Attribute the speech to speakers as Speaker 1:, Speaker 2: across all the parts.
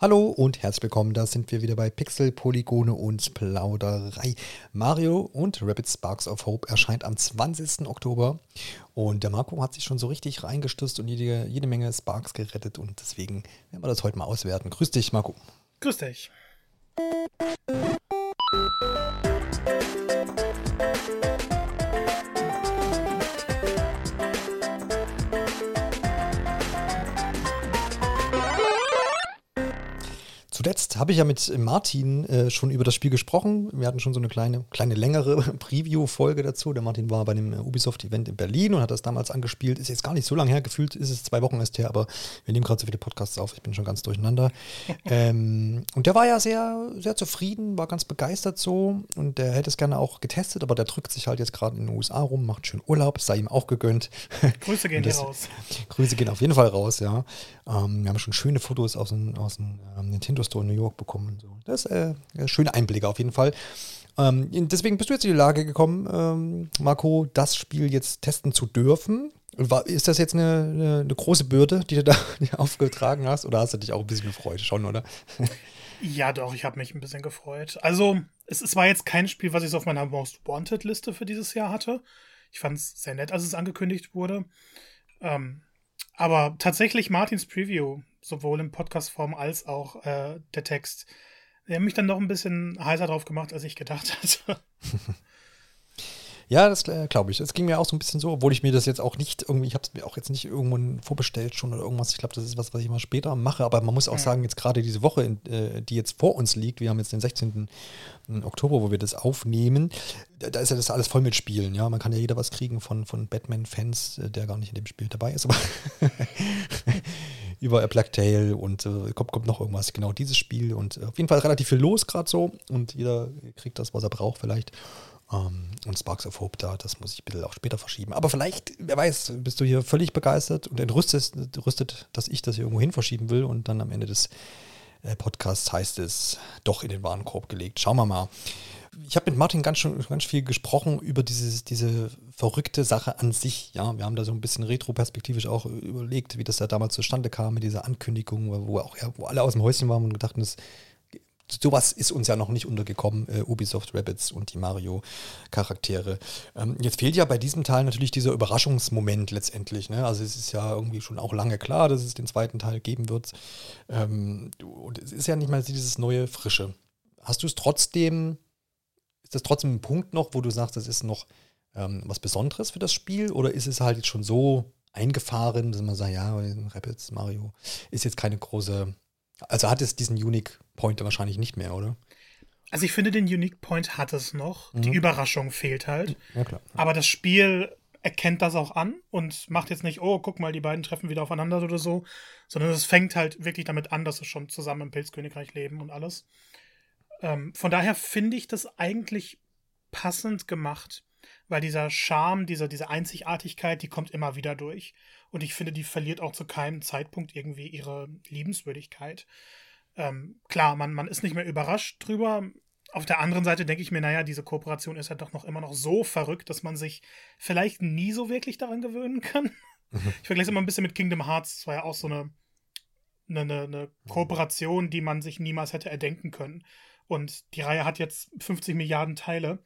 Speaker 1: Hallo und herzlich willkommen, da sind wir wieder bei Pixel, Polygone und Plauderei. Mario und Rapid Sparks of Hope erscheint am 20. Oktober und der Marco hat sich schon so richtig reingestürzt und jede, jede Menge Sparks gerettet und deswegen werden wir das heute mal auswerten. Grüß dich, Marco.
Speaker 2: Grüß dich.
Speaker 1: Habe ich ja mit Martin äh, schon über das Spiel gesprochen. Wir hatten schon so eine kleine, kleine längere Preview-Folge dazu. Der Martin war bei dem äh, Ubisoft-Event in Berlin und hat das damals angespielt. Ist jetzt gar nicht so lange her, gefühlt ist es zwei Wochen erst her, aber wir nehmen gerade so viele Podcasts auf. Ich bin schon ganz durcheinander. ähm, und der war ja sehr, sehr zufrieden, war ganz begeistert so und der hätte es gerne auch getestet, aber der drückt sich halt jetzt gerade in den USA rum, macht schön Urlaub, sei ihm auch gegönnt.
Speaker 2: Grüße gehen das, hier raus.
Speaker 1: Grüße gehen auf jeden Fall raus, ja. Ähm, wir haben schon schöne Fotos aus dem, aus dem ähm, Nintendo Store in New York bekommen. So. Das ist äh, schöne Einblicke auf jeden Fall. Ähm, deswegen bist du jetzt in die Lage gekommen, ähm, Marco, das Spiel jetzt testen zu dürfen. War, ist das jetzt eine, eine, eine, große Bürde, die du da aufgetragen hast? Oder hast du dich auch ein bisschen gefreut schon, oder?
Speaker 2: ja, doch, ich habe mich ein bisschen gefreut. Also, es, es war jetzt kein Spiel, was ich so auf meiner Most Wanted-Liste für dieses Jahr hatte. Ich fand es sehr nett, als es angekündigt wurde. Ähm, aber tatsächlich Martins Preview, sowohl in Podcast-Form als auch äh, der Text, der hat mich dann noch ein bisschen heißer drauf gemacht, als ich gedacht hatte.
Speaker 1: Ja, das äh, glaube ich. Es ging mir auch so ein bisschen so, obwohl ich mir das jetzt auch nicht irgendwie, ich habe es mir auch jetzt nicht irgendwann vorbestellt schon oder irgendwas. Ich glaube, das ist was, was ich mal später mache. Aber man muss auch mhm. sagen, jetzt gerade diese Woche, in, äh, die jetzt vor uns liegt, wir haben jetzt den 16. Oktober, wo wir das aufnehmen, da, da ist ja das alles voll mit Spielen. Ja, man kann ja jeder was kriegen von, von Batman-Fans, äh, der gar nicht in dem Spiel dabei ist, aber über A Black Tail und äh, kommt, kommt noch irgendwas. Genau dieses Spiel und äh, auf jeden Fall relativ viel los gerade so und jeder kriegt das, was er braucht vielleicht. Ähm, und Sparks of Hope da, das muss ich bitte auch später verschieben. Aber vielleicht, wer weiß, bist du hier völlig begeistert und entrüstet, rüstet, dass ich das hier irgendwo hin verschieben will und dann am Ende des äh, Podcasts heißt es doch in den Warenkorb gelegt. Schauen wir mal. Ich habe mit Martin ganz, schon, ganz viel gesprochen über dieses, diese verrückte Sache an sich. Ja, wir haben da so ein bisschen retroperspektivisch auch überlegt, wie das da damals zustande kam mit dieser Ankündigung, wo, auch, ja, wo alle aus dem Häuschen waren und dachten, das sowas ist uns ja noch nicht untergekommen, äh, Ubisoft Rabbits und die Mario-Charaktere. Ähm, jetzt fehlt ja bei diesem Teil natürlich dieser Überraschungsmoment letztendlich. Ne? Also es ist ja irgendwie schon auch lange klar, dass es den zweiten Teil geben wird. Ähm, und es ist ja nicht mal dieses neue Frische. Hast du es trotzdem, ist das trotzdem ein Punkt noch, wo du sagst, das ist noch ähm, was Besonderes für das Spiel? Oder ist es halt jetzt schon so eingefahren, dass man sagt, ja, Rabbits, Mario, ist jetzt keine große also hat es diesen Unique Point wahrscheinlich nicht mehr, oder?
Speaker 2: Also ich finde, den Unique Point hat es noch. Mhm. Die Überraschung fehlt halt.
Speaker 1: Ja, klar.
Speaker 2: Aber das Spiel erkennt das auch an und macht jetzt nicht, oh, guck mal, die beiden treffen wieder aufeinander oder so, sondern es fängt halt wirklich damit an, dass sie schon zusammen im Pilzkönigreich leben und alles. Ähm, von daher finde ich das eigentlich passend gemacht, weil dieser Charme, dieser, diese Einzigartigkeit, die kommt immer wieder durch. Und ich finde, die verliert auch zu keinem Zeitpunkt irgendwie ihre Liebenswürdigkeit. Ähm, klar, man, man ist nicht mehr überrascht drüber. Auf der anderen Seite denke ich mir, naja, diese Kooperation ist ja doch noch immer noch so verrückt, dass man sich vielleicht nie so wirklich daran gewöhnen kann. Mhm. Ich vergleiche es immer ein bisschen mit Kingdom Hearts. Das war ja auch so eine, eine, eine Kooperation, die man sich niemals hätte erdenken können. Und die Reihe hat jetzt 50 Milliarden Teile.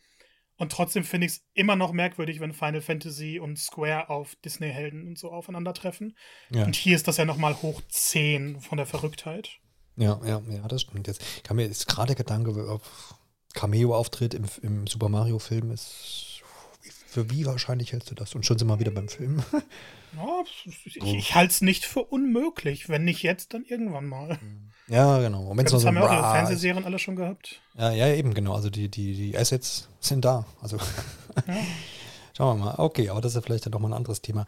Speaker 2: Und trotzdem finde ich es immer noch merkwürdig, wenn Final Fantasy und Square auf Disney-Helden und so aufeinandertreffen. Ja. Und hier ist das ja nochmal hoch 10 von der Verrücktheit.
Speaker 1: Ja, ja, ja, das stimmt. Jetzt kam mir jetzt gerade Gedanke, ob Cameo-Auftritt im, im Super Mario-Film ist. Für wie wahrscheinlich hältst du das? Und schon sind wir wieder beim Film.
Speaker 2: Ja, ich, ich halte es nicht für unmöglich. Wenn nicht jetzt, dann irgendwann mal.
Speaker 1: Ja, genau.
Speaker 2: Und das so haben ja auch ihre Fernsehserien alle schon gehabt.
Speaker 1: Ja, ja, eben, genau. Also die, die, die Assets sind da. Also ja. schauen wir mal. Okay, aber das ist ja vielleicht dann nochmal ein anderes Thema.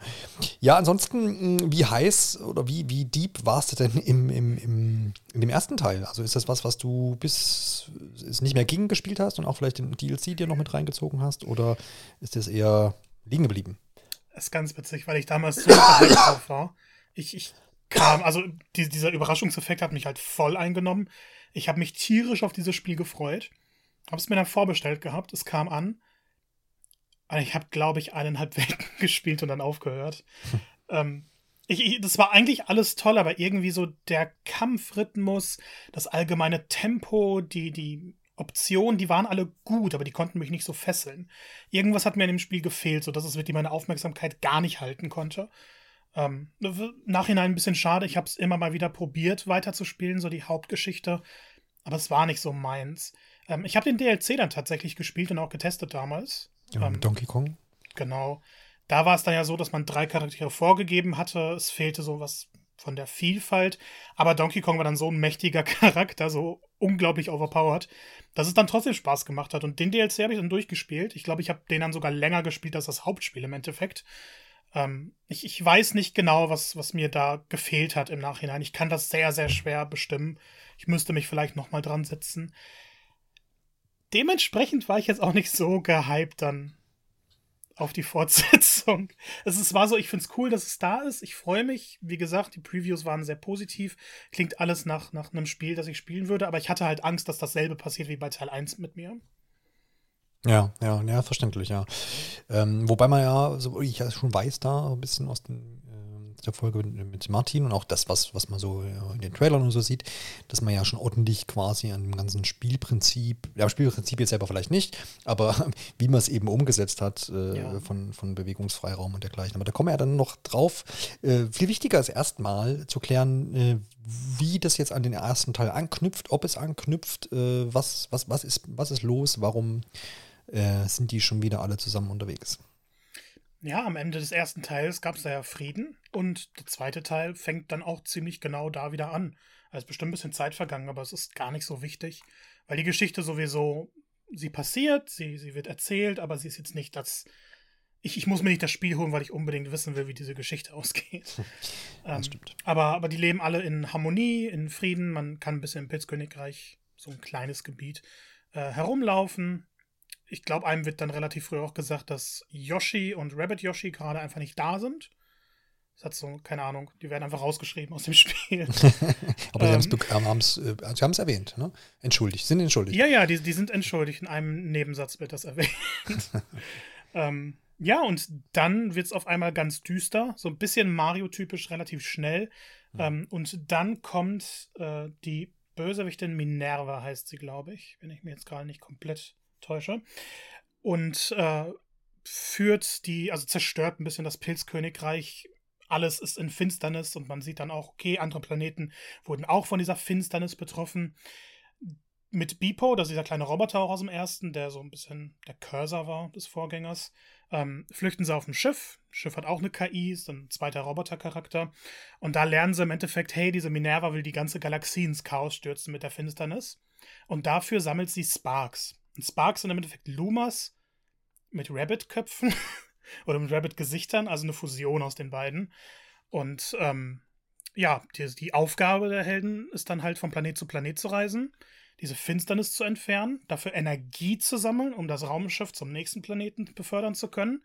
Speaker 1: Ja, ansonsten, hm, wie heiß oder wie, wie deep warst du denn im, im, im, in dem ersten Teil? Also ist das was, was du bis es nicht mehr ging gespielt hast und auch vielleicht den DLC dir noch mit reingezogen hast? Oder ist das eher liegen geblieben?
Speaker 2: Das ist ganz witzig, weil ich damals so drauf war. Ich, ich kam, also die, dieser Überraschungseffekt hat mich halt voll eingenommen. Ich habe mich tierisch auf dieses Spiel gefreut. Habe es mir dann vorbestellt gehabt. Es kam an. Und ich habe, glaube ich, eineinhalb Welten gespielt und dann aufgehört. ähm, Ich, ich, das war eigentlich alles toll, aber irgendwie so der Kampfrhythmus, das allgemeine Tempo, die, die Optionen, die waren alle gut, aber die konnten mich nicht so fesseln. Irgendwas hat mir in dem Spiel gefehlt, sodass es wirklich meine Aufmerksamkeit gar nicht halten konnte. Ähm, Nachhinein ein bisschen schade, ich habe es immer mal wieder probiert weiterzuspielen, so die Hauptgeschichte, aber es war nicht so meins. Ähm, ich habe den DLC dann tatsächlich gespielt und auch getestet damals.
Speaker 1: Ja, ähm, Donkey Kong.
Speaker 2: Genau. Da war es dann ja so, dass man drei Charaktere vorgegeben hatte. Es fehlte sowas von der Vielfalt. Aber Donkey Kong war dann so ein mächtiger Charakter, so unglaublich overpowered, dass es dann trotzdem Spaß gemacht hat. Und den DLC habe ich dann durchgespielt. Ich glaube, ich habe den dann sogar länger gespielt als das Hauptspiel im Endeffekt. Ähm, ich, ich weiß nicht genau, was, was mir da gefehlt hat im Nachhinein. Ich kann das sehr, sehr schwer bestimmen. Ich müsste mich vielleicht nochmal dran setzen. Dementsprechend war ich jetzt auch nicht so gehypt dann auf die Fortsetzung. Es ist, war so, ich finde es cool, dass es da ist. Ich freue mich. Wie gesagt, die Previews waren sehr positiv. Klingt alles nach, nach einem Spiel, das ich spielen würde, aber ich hatte halt Angst, dass dasselbe passiert wie bei Teil 1 mit mir.
Speaker 1: Ja, ja, ja, verständlich, ja. Ähm, wobei man ja, so ich ja schon weiß da ein bisschen aus den der Folge mit, Martin und auch das, was, was man so in den Trailern und so sieht, dass man ja schon ordentlich quasi an dem ganzen Spielprinzip, ja, Spielprinzip jetzt selber vielleicht nicht, aber wie man es eben umgesetzt hat äh, ja. von, von Bewegungsfreiraum und dergleichen. Aber da kommen wir ja dann noch drauf. Äh, viel wichtiger ist erstmal zu klären, äh, wie das jetzt an den ersten Teil anknüpft, ob es anknüpft, äh, was, was, was, ist, was ist los, warum äh, sind die schon wieder alle zusammen unterwegs.
Speaker 2: Ja, am Ende des ersten Teils gab es da ja Frieden und der zweite Teil fängt dann auch ziemlich genau da wieder an. Es ist bestimmt ein bisschen Zeit vergangen, aber es ist gar nicht so wichtig, weil die Geschichte sowieso, sie passiert, sie, sie wird erzählt, aber sie ist jetzt nicht das. Ich, ich muss mir nicht das Spiel holen, weil ich unbedingt wissen will, wie diese Geschichte ausgeht. ähm, stimmt. Aber, aber die leben alle in Harmonie, in Frieden. Man kann ein bisschen im Pilzkönigreich, so ein kleines Gebiet, äh, herumlaufen ich glaube, einem wird dann relativ früh auch gesagt, dass Yoshi und Rabbit Yoshi gerade einfach nicht da sind. Das hat so, keine Ahnung, die werden einfach rausgeschrieben aus dem Spiel.
Speaker 1: Aber ähm, sie haben es äh, äh erwähnt, ne? Entschuldigt, sind entschuldigt.
Speaker 2: Ja, ja, die, die sind entschuldigt. In einem Nebensatz wird das erwähnt. ähm, ja, und dann wird es auf einmal ganz düster, so ein bisschen Mario-typisch, relativ schnell. Mhm. Ähm, und dann kommt äh, die Bösewichtin Minerva, heißt sie, glaube ich, wenn ich mir jetzt gerade nicht komplett täusche. Und äh, führt die, also zerstört ein bisschen das Pilzkönigreich. Alles ist in Finsternis und man sieht dann auch, okay, andere Planeten wurden auch von dieser Finsternis betroffen. Mit Bipo, das ist dieser kleine Roboter auch aus dem ersten, der so ein bisschen der Cursor war des Vorgängers, ähm, flüchten sie auf ein Schiff. Schiff hat auch eine KI, ist ein zweiter Robotercharakter. Und da lernen sie im Endeffekt, hey, diese Minerva will die ganze Galaxie ins Chaos stürzen mit der Finsternis. Und dafür sammelt sie Sparks. Und Sparks sind im Endeffekt Lumas mit Rabbit-Köpfen oder mit Rabbit-Gesichtern, also eine Fusion aus den beiden. Und ähm, ja, die, die Aufgabe der Helden ist dann halt von Planet zu Planet zu reisen, diese Finsternis zu entfernen, dafür Energie zu sammeln, um das Raumschiff zum nächsten Planeten befördern zu können,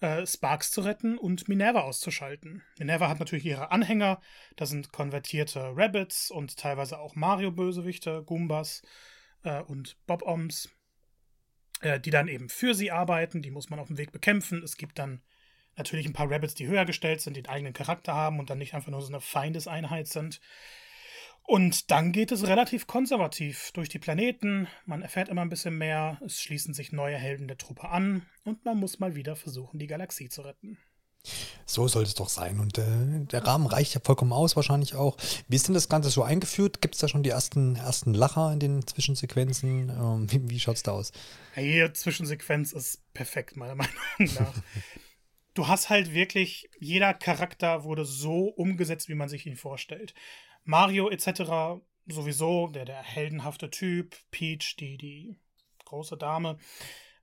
Speaker 2: äh, Sparks zu retten und Minerva auszuschalten. Minerva hat natürlich ihre Anhänger, da sind konvertierte Rabbits und teilweise auch Mario-Bösewichte, Goombas äh, und Bob-Oms äh, die dann eben für sie arbeiten. Die muss man auf dem Weg bekämpfen. Es gibt dann natürlich ein paar Rabbits, die höher gestellt sind, die einen eigenen Charakter haben und dann nicht einfach nur so eine Feindeseinheit sind. Und dann geht es relativ konservativ durch die Planeten. Man erfährt immer ein bisschen mehr. Es schließen sich neue Helden der Truppe an und man muss mal wieder versuchen, die Galaxie zu retten.
Speaker 1: So soll es doch sein. Und äh, der Rahmen reicht ja vollkommen aus, wahrscheinlich auch. Wie ist denn das Ganze so eingeführt? Gibt es da schon die ersten, ersten Lacher in den Zwischensequenzen? Ähm, wie wie schaut es da aus?
Speaker 2: Jede Zwischensequenz ist perfekt, meiner Meinung nach. du hast halt wirklich, jeder Charakter wurde so umgesetzt, wie man sich ihn vorstellt. Mario etc. sowieso, der, der heldenhafte Typ, Peach, die, die große Dame.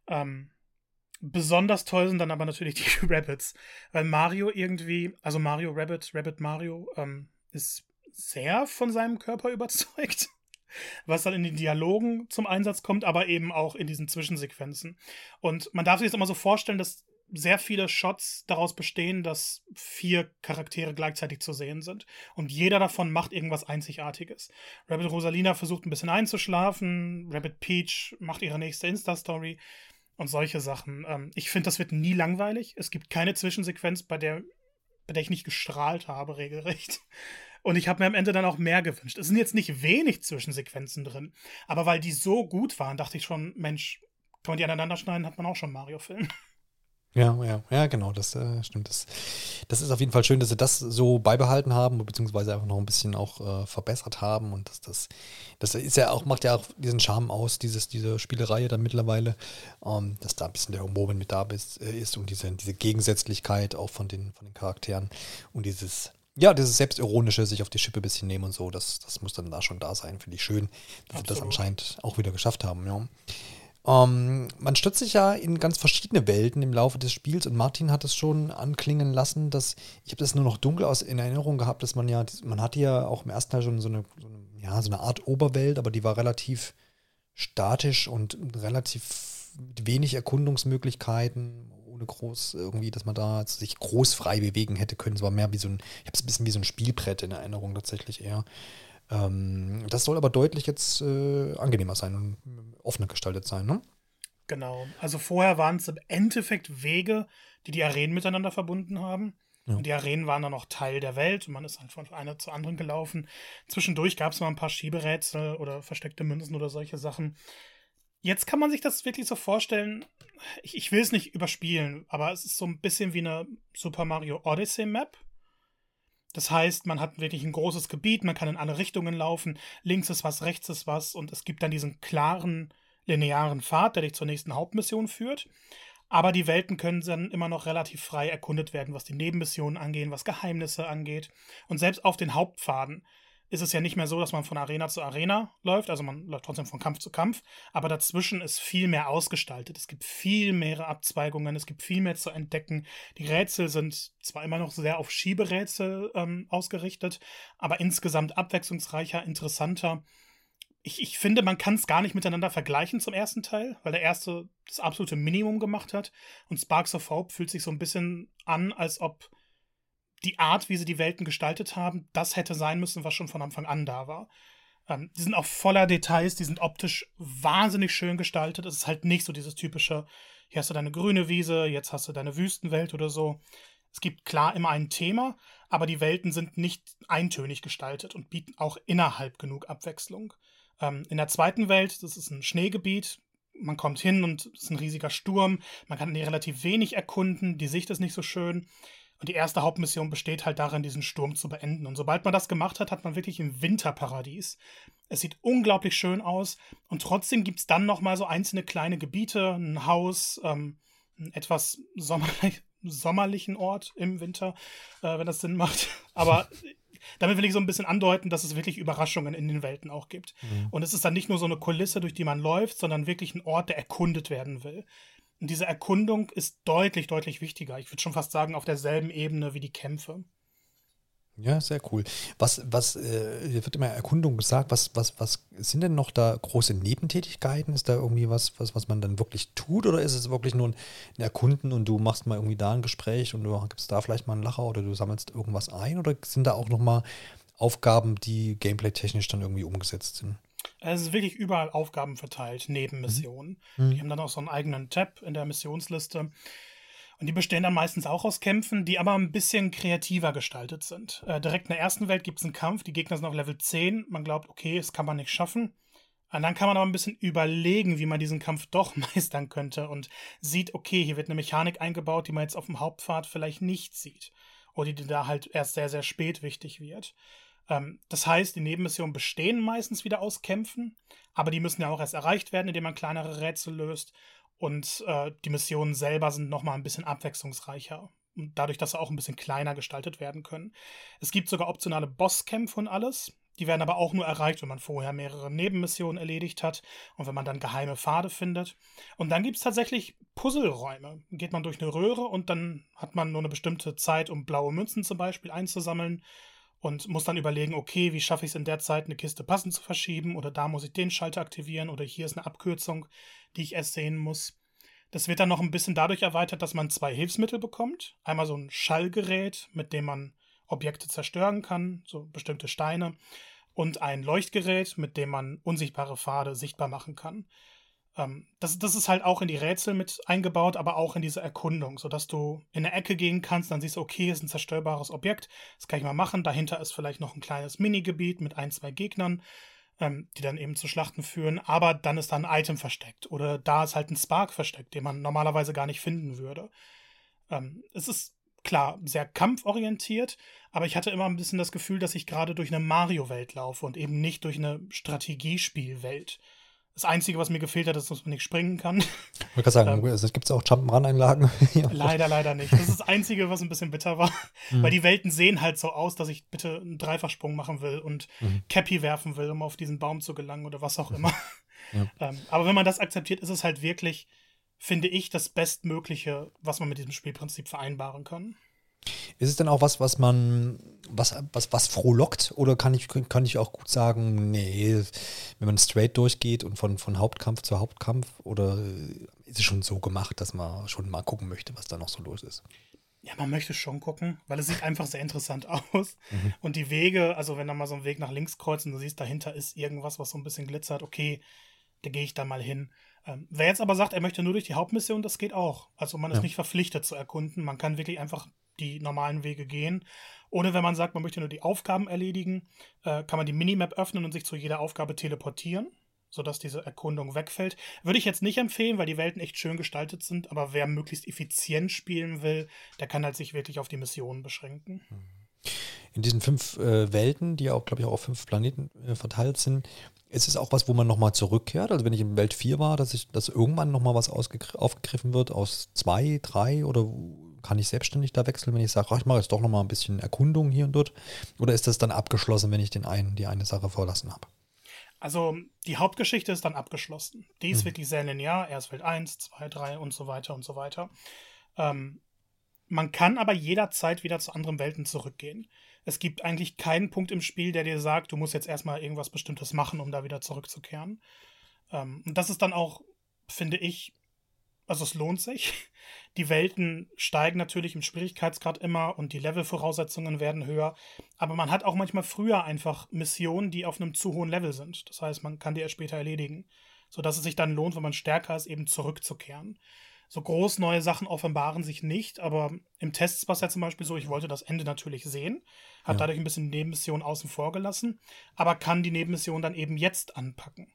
Speaker 2: Ähm, Besonders toll sind dann aber natürlich die Rabbits. Weil Mario irgendwie, also Mario Rabbit, Rabbit Mario, ähm, ist sehr von seinem Körper überzeugt. Was dann in den Dialogen zum Einsatz kommt, aber eben auch in diesen Zwischensequenzen. Und man darf sich das immer so vorstellen, dass sehr viele Shots daraus bestehen, dass vier Charaktere gleichzeitig zu sehen sind. Und jeder davon macht irgendwas Einzigartiges. Rabbit Rosalina versucht ein bisschen einzuschlafen, Rabbit Peach macht ihre nächste Insta-Story und solche Sachen. Ähm, ich finde, das wird nie langweilig. Es gibt keine Zwischensequenz, bei der bei der ich nicht gestrahlt habe, regelrecht. Und ich habe mir am Ende dann auch mehr gewünscht. Es sind jetzt nicht wenig Zwischensequenzen drin, aber weil die so gut waren, dachte ich schon, Mensch, kann man die aneinander schneiden, hat man auch schon Mario-Film.
Speaker 1: Ja, ja, ja, genau, das äh, stimmt. Das, das ist auf jeden Fall schön, dass sie das so beibehalten haben, beziehungsweise einfach noch ein bisschen auch äh, verbessert haben. Und das, das, das ist ja auch, macht ja auch diesen Charme aus, dieses, diese Spielereihe dann mittlerweile, ähm, dass da ein bisschen der Humor mit da ist, äh, ist und diese, diese Gegensätzlichkeit auch von den, von den Charakteren und dieses, ja, dieses Selbstironische, sich auf die Schippe ein bisschen nehmen und so, das, das muss dann da schon da sein, finde ich schön, dass Absolut. sie das anscheinend auch wieder geschafft haben, ja. Ähm, man stürzt sich ja in ganz verschiedene Welten im Laufe des Spiels und Martin hat es schon anklingen lassen, dass ich habe das nur noch dunkel aus in Erinnerung gehabt, dass man ja, man hatte ja auch im ersten Teil schon so eine, so eine, ja, so eine Art Oberwelt, aber die war relativ statisch und relativ wenig Erkundungsmöglichkeiten, ohne groß irgendwie, dass man da sich groß frei bewegen hätte können. Es war mehr wie so ein, ich habe es ein bisschen wie so ein Spielbrett in Erinnerung tatsächlich eher. Ähm, das soll aber deutlich jetzt äh, angenehmer sein und offener gestaltet sein, ne?
Speaker 2: Genau. Also vorher waren es im Endeffekt Wege, die die Arenen miteinander verbunden haben. Ja. Und die Arenen waren dann auch Teil der Welt und man ist halt von einer zur anderen gelaufen. Zwischendurch gab es mal ein paar Schieberätsel oder versteckte Münzen oder solche Sachen. Jetzt kann man sich das wirklich so vorstellen. Ich, ich will es nicht überspielen, aber es ist so ein bisschen wie eine Super Mario Odyssey Map. Das heißt, man hat wirklich ein großes Gebiet, man kann in alle Richtungen laufen, links ist was, rechts ist was und es gibt dann diesen klaren, linearen Pfad, der dich zur nächsten Hauptmission führt. Aber die Welten können dann immer noch relativ frei erkundet werden, was die Nebenmissionen angehen, was Geheimnisse angeht. Und selbst auf den Hauptpfaden ist es ja nicht mehr so, dass man von Arena zu Arena läuft, also man läuft trotzdem von Kampf zu Kampf, aber dazwischen ist viel mehr ausgestaltet. Es gibt viel mehr Abzweigungen, es gibt viel mehr zu entdecken. Die Rätsel sind zwar immer noch sehr auf Schieberätsel ähm, ausgerichtet, aber insgesamt abwechslungsreicher, interessanter. Ich, ich finde, man kann es gar nicht miteinander vergleichen zum ersten Teil, weil der erste das absolute Minimum gemacht hat und Sparks of Hope fühlt sich so ein bisschen an, als ob die Art, wie sie die Welten gestaltet haben, das hätte sein müssen, was schon von Anfang an da war. Ähm, die sind auch voller Details, die sind optisch wahnsinnig schön gestaltet. Es ist halt nicht so dieses typische, hier hast du deine grüne Wiese, jetzt hast du deine Wüstenwelt oder so. Es gibt klar immer ein Thema, aber die Welten sind nicht eintönig gestaltet und bieten auch innerhalb genug Abwechslung. Ähm, in der zweiten Welt, das ist ein Schneegebiet, man kommt hin und es ist ein riesiger Sturm, man kann relativ wenig erkunden, die Sicht ist nicht so schön. Und die erste Hauptmission besteht halt darin, diesen Sturm zu beenden. Und sobald man das gemacht hat, hat man wirklich ein Winterparadies. Es sieht unglaublich schön aus. Und trotzdem gibt es dann noch mal so einzelne kleine Gebiete, ein Haus, ähm, einen etwas sommerlich, sommerlichen Ort im Winter, äh, wenn das Sinn macht. Aber damit will ich so ein bisschen andeuten, dass es wirklich Überraschungen in den Welten auch gibt. Mhm. Und es ist dann nicht nur so eine Kulisse, durch die man läuft, sondern wirklich ein Ort, der erkundet werden will. Und diese Erkundung ist deutlich, deutlich wichtiger. Ich würde schon fast sagen, auf derselben Ebene wie die Kämpfe.
Speaker 1: Ja, sehr cool. Was, was, äh, wird immer Erkundung gesagt, was, was, was sind denn noch da große Nebentätigkeiten? Ist da irgendwie was, was, was man dann wirklich tut oder ist es wirklich nur ein Erkunden und du machst mal irgendwie da ein Gespräch und du gibst da vielleicht mal einen Lacher oder du sammelst irgendwas ein oder sind da auch nochmal Aufgaben, die gameplay-technisch dann irgendwie umgesetzt sind?
Speaker 2: Es ist wirklich überall Aufgaben verteilt, neben mhm. Missionen. Mhm. Die haben dann auch so einen eigenen Tab in der Missionsliste. Und die bestehen dann meistens auch aus Kämpfen, die aber ein bisschen kreativer gestaltet sind. Äh, direkt in der ersten Welt gibt es einen Kampf, die Gegner sind auf Level 10. Man glaubt, okay, das kann man nicht schaffen. Und dann kann man aber ein bisschen überlegen, wie man diesen Kampf doch meistern könnte und sieht, okay, hier wird eine Mechanik eingebaut, die man jetzt auf dem Hauptpfad vielleicht nicht sieht. Oder die da halt erst sehr, sehr spät wichtig wird. Ähm, das heißt, die Nebenmissionen bestehen meistens wieder aus Kämpfen, aber die müssen ja auch erst erreicht werden, indem man kleinere Rätsel löst. Und äh, die Missionen selber sind nochmal ein bisschen abwechslungsreicher. Dadurch, dass sie auch ein bisschen kleiner gestaltet werden können. Es gibt sogar optionale Bosskämpfe und alles. Die werden aber auch nur erreicht, wenn man vorher mehrere Nebenmissionen erledigt hat und wenn man dann geheime Pfade findet. Und dann gibt es tatsächlich Puzzleräume. Geht man durch eine Röhre und dann hat man nur eine bestimmte Zeit, um blaue Münzen zum Beispiel einzusammeln und muss dann überlegen, okay, wie schaffe ich es in der Zeit, eine Kiste passend zu verschieben oder da muss ich den Schalter aktivieren oder hier ist eine Abkürzung, die ich erst sehen muss. Das wird dann noch ein bisschen dadurch erweitert, dass man zwei Hilfsmittel bekommt. Einmal so ein Schallgerät, mit dem man Objekte zerstören kann, so bestimmte Steine, und ein Leuchtgerät, mit dem man unsichtbare Pfade sichtbar machen kann. Ähm, das, das ist halt auch in die Rätsel mit eingebaut, aber auch in diese Erkundung, sodass du in eine Ecke gehen kannst, dann siehst du, okay, ist ein zerstörbares Objekt, das kann ich mal machen. Dahinter ist vielleicht noch ein kleines Minigebiet mit ein, zwei Gegnern, ähm, die dann eben zu Schlachten führen, aber dann ist da ein Item versteckt oder da ist halt ein Spark versteckt, den man normalerweise gar nicht finden würde. Ähm, es ist klar sehr kampforientiert, aber ich hatte immer ein bisschen das Gefühl, dass ich gerade durch eine Mario-Welt laufe und eben nicht durch eine Strategiespielwelt. Das Einzige, was mir gefehlt hat, ist, dass man nicht springen kann. Ich
Speaker 1: wollte gerade sagen, ähm, also, gibt es auch Jump'n'Run-Einlagen?
Speaker 2: leider, leider nicht. Das ist das Einzige, was ein bisschen bitter war. Mhm. Weil die Welten sehen halt so aus, dass ich bitte einen Dreifachsprung machen will und mhm. Cappy werfen will, um auf diesen Baum zu gelangen oder was auch immer. Ja. ähm, aber wenn man das akzeptiert, ist es halt wirklich, finde ich, das Bestmögliche, was man mit diesem Spielprinzip vereinbaren kann.
Speaker 1: Ist es denn auch was, was man, was, was, was frohlockt? Oder kann ich, kann ich auch gut sagen, nee, wenn man straight durchgeht und von, von Hauptkampf zu Hauptkampf, oder ist es schon so gemacht, dass man schon mal gucken möchte, was da noch so los ist?
Speaker 2: Ja, man möchte schon gucken, weil es sieht einfach sehr interessant aus. Mhm. Und die Wege, also wenn da mal so ein Weg nach links kreuzt und du siehst, dahinter ist irgendwas, was so ein bisschen glitzert, okay, da gehe ich da mal hin. Ähm, wer jetzt aber sagt, er möchte nur durch die Hauptmission, das geht auch. Also man ist ja. nicht verpflichtet zu erkunden. Man kann wirklich einfach die normalen Wege gehen. Oder wenn man sagt, man möchte nur die Aufgaben erledigen, äh, kann man die Minimap öffnen und sich zu jeder Aufgabe teleportieren, sodass diese Erkundung wegfällt. Würde ich jetzt nicht empfehlen, weil die Welten echt schön gestaltet sind, aber wer möglichst effizient spielen will, der kann halt sich wirklich auf die Missionen beschränken.
Speaker 1: In diesen fünf äh, Welten, die auch, glaube ich, auch auf fünf Planeten äh, verteilt sind, ist es auch was, wo man nochmal zurückkehrt? Also wenn ich in Welt 4 war, dass ich, dass irgendwann nochmal was aufgegriffen wird aus zwei, drei oder kann ich selbstständig da wechseln, wenn ich sage, ich mache jetzt doch nochmal ein bisschen Erkundung hier und dort? Oder ist das dann abgeschlossen, wenn ich den einen, die eine Sache verlassen habe?
Speaker 2: Also die Hauptgeschichte ist dann abgeschlossen. Die ist mhm. wirklich sehr linear. Erst Welt 1, 2, 3 und so weiter und so weiter. Ähm, man kann aber jederzeit wieder zu anderen Welten zurückgehen. Es gibt eigentlich keinen Punkt im Spiel, der dir sagt, du musst jetzt erstmal irgendwas Bestimmtes machen, um da wieder zurückzukehren. Ähm, und das ist dann auch, finde ich, also es lohnt sich. Die Welten steigen natürlich im Schwierigkeitsgrad immer und die Levelvoraussetzungen werden höher. Aber man hat auch manchmal früher einfach Missionen, die auf einem zu hohen Level sind. Das heißt, man kann die erst später erledigen. Sodass es sich dann lohnt, wenn man stärker ist, eben zurückzukehren. So groß neue Sachen offenbaren sich nicht, aber im Test war es ja zum Beispiel so, ich wollte das Ende natürlich sehen, habe ja. dadurch ein bisschen Nebenmissionen außen vor gelassen, aber kann die Nebenmission dann eben jetzt anpacken.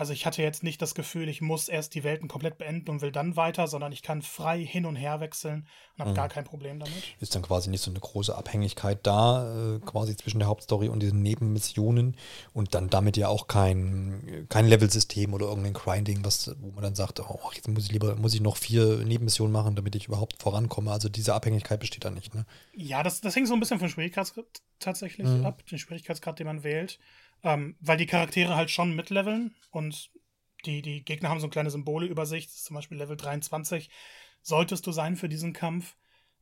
Speaker 2: Also ich hatte jetzt nicht das Gefühl, ich muss erst die Welten komplett beenden und will dann weiter, sondern ich kann frei hin und her wechseln und habe mhm. gar kein Problem damit.
Speaker 1: Ist dann quasi nicht so eine große Abhängigkeit da, äh, quasi zwischen der Hauptstory und diesen Nebenmissionen und dann damit ja auch kein, kein Level-System oder irgendein Grinding, was, wo man dann sagt, oh, jetzt muss ich lieber, muss ich noch vier Nebenmissionen machen, damit ich überhaupt vorankomme. Also diese Abhängigkeit besteht da nicht, ne?
Speaker 2: Ja, das, das hängt so ein bisschen vom Schwierigkeitsgrad tatsächlich mhm. ab, den Schwierigkeitsgrad, den man wählt. Ähm, weil die Charaktere halt schon mitleveln und die, die Gegner haben so kleine Symbole über sich, zum Beispiel Level 23, solltest du sein für diesen Kampf.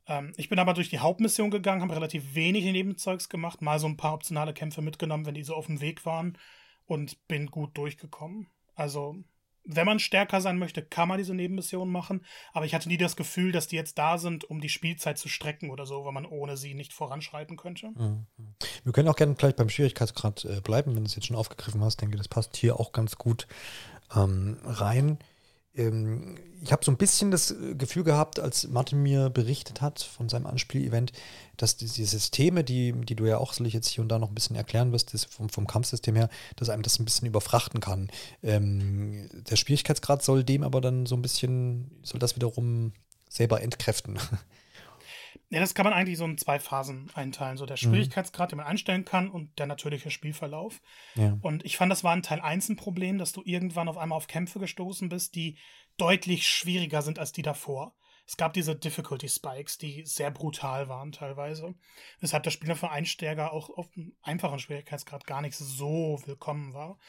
Speaker 2: Ähm, ich bin aber durch die Hauptmission gegangen, habe relativ wenig Nebenzeugs gemacht, mal so ein paar optionale Kämpfe mitgenommen, wenn die so auf dem Weg waren und bin gut durchgekommen. Also wenn man stärker sein möchte, kann man diese Nebenmissionen machen, aber ich hatte nie das Gefühl, dass die jetzt da sind, um die Spielzeit zu strecken oder so, weil man ohne sie nicht voranschreiten könnte. Mhm.
Speaker 1: Wir können auch gerne gleich beim Schwierigkeitsgrad äh, bleiben, wenn du es jetzt schon aufgegriffen hast. Ich denke, das passt hier auch ganz gut ähm, rein ich habe so ein bisschen das äh, Gefühl gehabt, als Martin mir berichtet hat von seinem Anspielevent, dass die, die Systeme, die, die du ja auch sicherlich jetzt hier und da noch ein bisschen erklären wirst, vom, vom Kampfsystem her, dass einem das ein bisschen überfrachten kann. Ähm, der Schwierigkeitsgrad soll dem aber dann so ein bisschen, soll das wiederum selber entkräften.
Speaker 2: Ja, das kann man eigentlich so in zwei Phasen einteilen. So der mhm. Schwierigkeitsgrad, den man einstellen kann und der natürliche Spielverlauf. Ja. Und ich fand, das war in Teil 1 ein Problem, dass du irgendwann auf einmal auf Kämpfe gestoßen bist, die deutlich schwieriger sind als die davor. Es gab diese Difficulty Spikes, die sehr brutal waren teilweise. Weshalb das Spiel für Einsteiger auch auf einem einfachen Schwierigkeitsgrad gar nicht so willkommen war.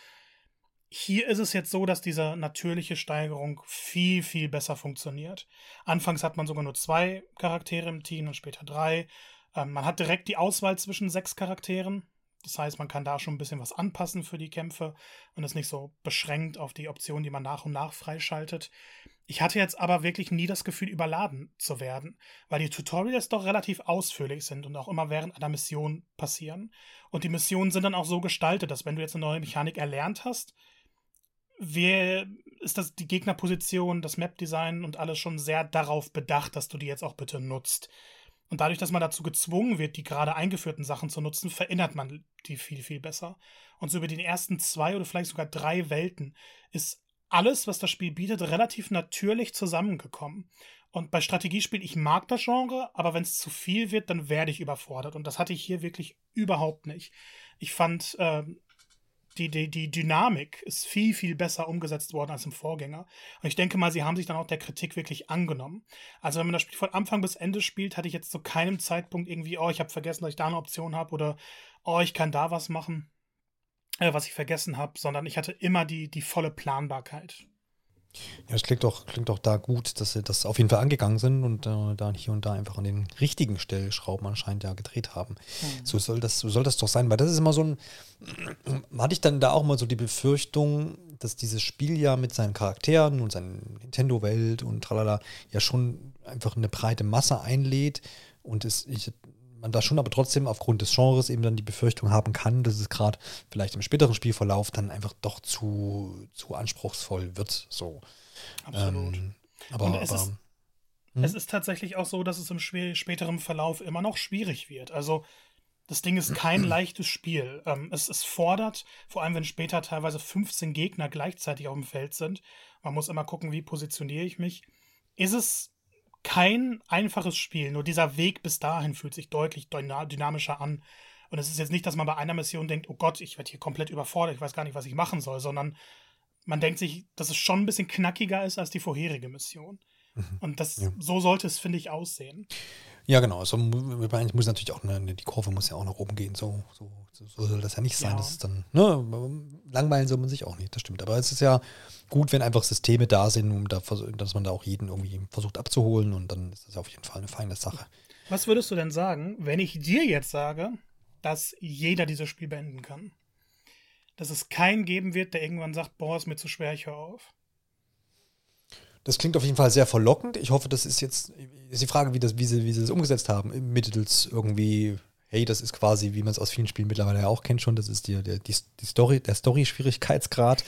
Speaker 2: Hier ist es jetzt so, dass diese natürliche Steigerung viel, viel besser funktioniert. Anfangs hat man sogar nur zwei Charaktere im Team und später drei. Ähm, man hat direkt die Auswahl zwischen sechs Charakteren. Das heißt, man kann da schon ein bisschen was anpassen für die Kämpfe und ist nicht so beschränkt auf die Optionen, die man nach und nach freischaltet. Ich hatte jetzt aber wirklich nie das Gefühl, überladen zu werden, weil die Tutorials doch relativ ausführlich sind und auch immer während einer Mission passieren. Und die Missionen sind dann auch so gestaltet, dass wenn du jetzt eine neue Mechanik erlernt hast, wir ist das die Gegnerposition, das Map-Design und alles schon sehr darauf bedacht, dass du die jetzt auch bitte nutzt. Und dadurch, dass man dazu gezwungen wird, die gerade eingeführten Sachen zu nutzen, verinnert man die viel, viel besser. Und so über die ersten zwei oder vielleicht sogar drei Welten ist alles, was das Spiel bietet, relativ natürlich zusammengekommen. Und bei Strategiespielen, ich mag das Genre, aber wenn es zu viel wird, dann werde ich überfordert. Und das hatte ich hier wirklich überhaupt nicht. Ich fand, äh, die, die, die Dynamik ist viel, viel besser umgesetzt worden als im Vorgänger. Und ich denke mal, sie haben sich dann auch der Kritik wirklich angenommen. Also wenn man das Spiel von Anfang bis Ende spielt, hatte ich jetzt zu keinem Zeitpunkt irgendwie, oh, ich habe vergessen, dass ich da eine Option habe oder oh, ich kann da was machen, äh, was ich vergessen habe, sondern ich hatte immer die, die volle Planbarkeit.
Speaker 1: Ja, es klingt doch, klingt doch da gut, dass sie das auf jeden Fall angegangen sind und äh, da hier und da einfach an den richtigen Stellschrauben anscheinend ja gedreht haben. Mhm. So soll das, so soll das doch sein, weil das ist immer so ein. Hatte ich dann da auch mal so die Befürchtung, dass dieses Spiel ja mit seinen Charakteren und seiner Nintendo-Welt und tralala ja schon einfach eine breite Masse einlädt und es, ich man da schon aber trotzdem aufgrund des Genres eben dann die Befürchtung haben kann, dass es gerade vielleicht im späteren Spielverlauf dann einfach doch zu, zu anspruchsvoll wird. So.
Speaker 2: Absolut. Ähm, aber, es, aber ist, hm? es ist tatsächlich auch so, dass es im späteren Verlauf immer noch schwierig wird. Also das Ding ist kein leichtes Spiel. Ähm, es, es fordert, vor allem wenn später teilweise 15 Gegner gleichzeitig auf dem Feld sind. Man muss immer gucken, wie positioniere ich mich. Ist es kein einfaches Spiel. Nur dieser Weg bis dahin fühlt sich deutlich dynamischer an. Und es ist jetzt nicht, dass man bei einer Mission denkt, oh Gott, ich werde hier komplett überfordert, ich weiß gar nicht, was ich machen soll, sondern man denkt sich, dass es schon ein bisschen knackiger ist als die vorherige Mission. Mhm. Und das, ja. so sollte es, finde ich, aussehen.
Speaker 1: Ja, genau. Also, muss natürlich auch eine, die Kurve muss ja auch nach oben gehen. So, so, so soll das ja nicht sein. Ja. Das ist dann, ne, langweilen soll man sich auch nicht, das stimmt. Aber es ist ja gut, wenn einfach Systeme da sind, um da, dass man da auch jeden irgendwie versucht abzuholen und dann ist das auf jeden Fall eine feine Sache.
Speaker 2: Was würdest du denn sagen, wenn ich dir jetzt sage, dass jeder dieses Spiel beenden kann? Dass es keinen geben wird, der irgendwann sagt, boah, ist mir zu schwer, ich höre auf.
Speaker 1: Das klingt auf jeden Fall sehr verlockend. Ich hoffe, das ist jetzt ist die Frage, wie, das, wie, sie, wie sie das umgesetzt haben. Mittels irgendwie, hey, das ist quasi, wie man es aus vielen Spielen mittlerweile ja auch kennt schon, das ist die, die, die Story, der Story-Schwierigkeitsgrad.